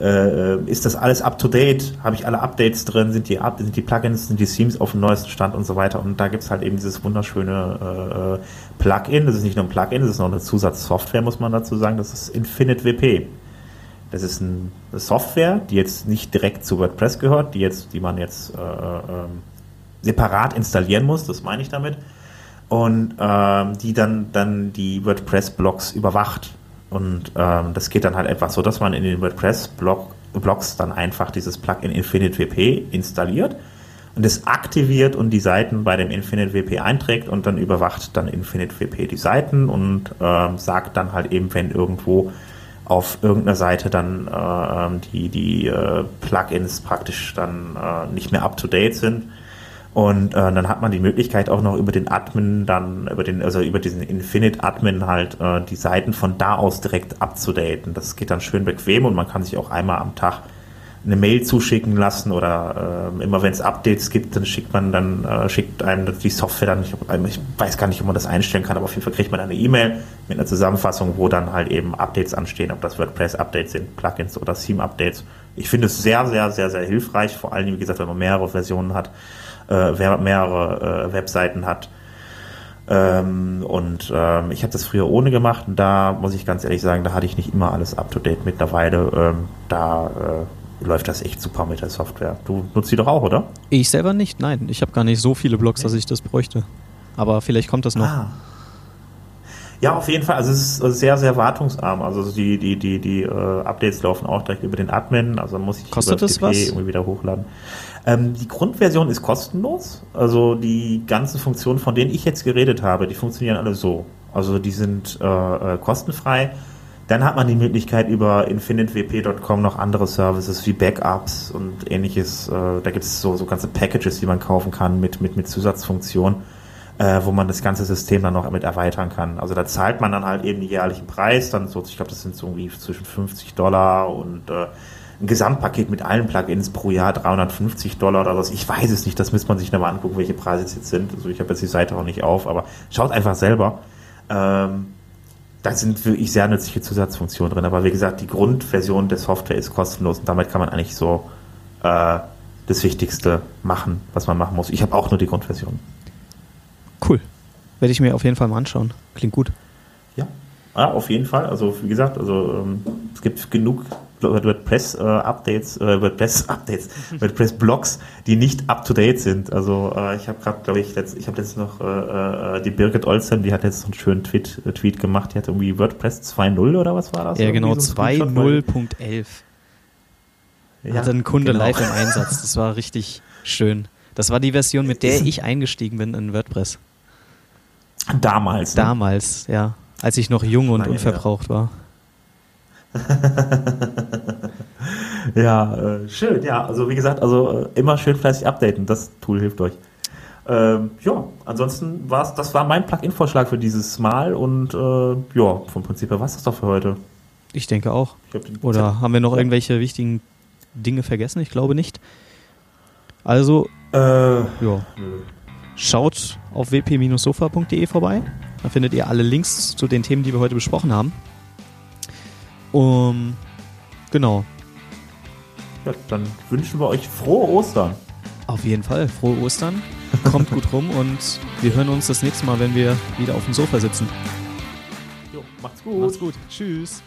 äh, ist das alles up to date? Habe ich alle Updates drin? Sind die, sind die Plugins, sind die Themes auf dem neuesten Stand und so weiter? Und da gibt es halt eben dieses wunderschöne äh, Plugin. Das ist nicht nur ein Plugin, das ist noch eine Zusatzsoftware, muss man dazu sagen. Das ist Infinite WP. Das ist eine Software, die jetzt nicht direkt zu WordPress gehört, die jetzt, die man jetzt äh, äh, separat installieren muss. Das meine ich damit. Und ähm, die dann dann die WordPress-Blogs überwacht und ähm, das geht dann halt einfach so, dass man in den WordPress-Blogs dann einfach dieses Plugin InfiniteWP installiert und es aktiviert und die Seiten bei dem InfiniteWP einträgt und dann überwacht dann InfiniteWP die Seiten und ähm, sagt dann halt eben, wenn irgendwo auf irgendeiner Seite dann äh, die, die äh, Plugins praktisch dann äh, nicht mehr up to date sind, und äh, dann hat man die Möglichkeit auch noch über den Admin dann, über den, also über diesen Infinite Admin halt äh, die Seiten von da aus direkt abzudaten. Das geht dann schön bequem und man kann sich auch einmal am Tag eine Mail zuschicken lassen oder äh, immer wenn es Updates gibt, dann schickt man dann, äh, schickt einem die Software dann, ich, ich weiß gar nicht, ob man das einstellen kann, aber auf jeden Fall kriegt man eine E-Mail mit einer Zusammenfassung, wo dann halt eben Updates anstehen, ob das WordPress-Updates sind, Plugins oder Theme-Updates. Ich finde es sehr, sehr, sehr, sehr hilfreich, vor allem, wie gesagt, wenn man mehrere Versionen hat äh, mehrere äh, Webseiten hat. Ähm, und ähm, ich habe das früher ohne gemacht und da muss ich ganz ehrlich sagen, da hatte ich nicht immer alles up to date. Mittlerweile ähm, da äh, läuft das echt super mit der Software. Du nutzt die doch auch, oder? Ich selber nicht, nein. Ich habe gar nicht so viele Blogs, dass ich das bräuchte. Aber vielleicht kommt das noch. Ah. Ja, auf jeden Fall. Also es ist sehr, sehr wartungsarm. Also die, die, die, die äh, Updates laufen auch direkt über den Admin. Also muss ich Kostet über das was? irgendwie wieder hochladen. Ähm, die Grundversion ist kostenlos. Also die ganzen Funktionen, von denen ich jetzt geredet habe, die funktionieren alle so. Also die sind äh, äh kostenfrei. Dann hat man die Möglichkeit über infinitewp.com noch andere Services wie Backups und ähnliches. Äh, da gibt es so, so ganze Packages, die man kaufen kann mit, mit, mit Zusatzfunktionen, äh, wo man das ganze System dann noch mit erweitern kann. Also da zahlt man dann halt eben den jährlichen Preis, dann so, ich glaube, das sind so irgendwie zwischen 50 Dollar und äh, ein Gesamtpaket mit allen Plugins pro Jahr 350 Dollar oder was. Ich weiß es nicht, das müsste man sich nochmal angucken, welche Preise es jetzt sind. Also ich habe jetzt die Seite auch nicht auf, aber schaut einfach selber. Ähm, da sind wirklich sehr nützliche Zusatzfunktionen drin. Aber wie gesagt, die Grundversion der Software ist kostenlos und damit kann man eigentlich so äh, das Wichtigste machen, was man machen muss. Ich habe auch nur die Grundversion. Cool. Werde ich mir auf jeden Fall mal anschauen. Klingt gut. Ja, ja auf jeden Fall. Also wie gesagt, also ähm, es gibt genug WordPress-Updates, äh, WordPress-Updates, WordPress-Blogs, die nicht up-to-date sind. Also äh, ich habe gerade, glaube ich, letzt, ich habe jetzt noch äh, äh, die Birgit Olsen, die hat jetzt so einen schönen Tweet, äh, Tweet gemacht, die hat irgendwie WordPress 2.0 oder was war das? Ja, genau, so 2.0.11. Ja, hatte ein Kunde genau. live im Einsatz. Das war richtig schön. Das war die Version, mit der ich eingestiegen bin in WordPress. Damals. Ne? Damals, ja. Als ich noch jung und unverbraucht war. ja, äh, schön. Ja, also wie gesagt, also äh, immer schön fleißig updaten. Das Tool hilft euch. Ähm, ja, ansonsten war es, das war mein Plugin-Vorschlag für dieses Mal und äh, ja, vom Prinzip her war es das doch für heute. Ich denke auch. Ich Oder haben wir noch irgendwelche wichtigen Dinge vergessen? Ich glaube nicht. Also, äh, ja. Schaut auf wp-sofa.de vorbei. Da findet ihr alle Links zu den Themen, die wir heute besprochen haben. Um, genau. Ja, dann wünschen wir euch frohe Ostern. Auf jeden Fall, frohe Ostern. Kommt gut rum und wir hören uns das nächste Mal, wenn wir wieder auf dem Sofa sitzen. Jo, macht's gut. Macht's gut. Tschüss.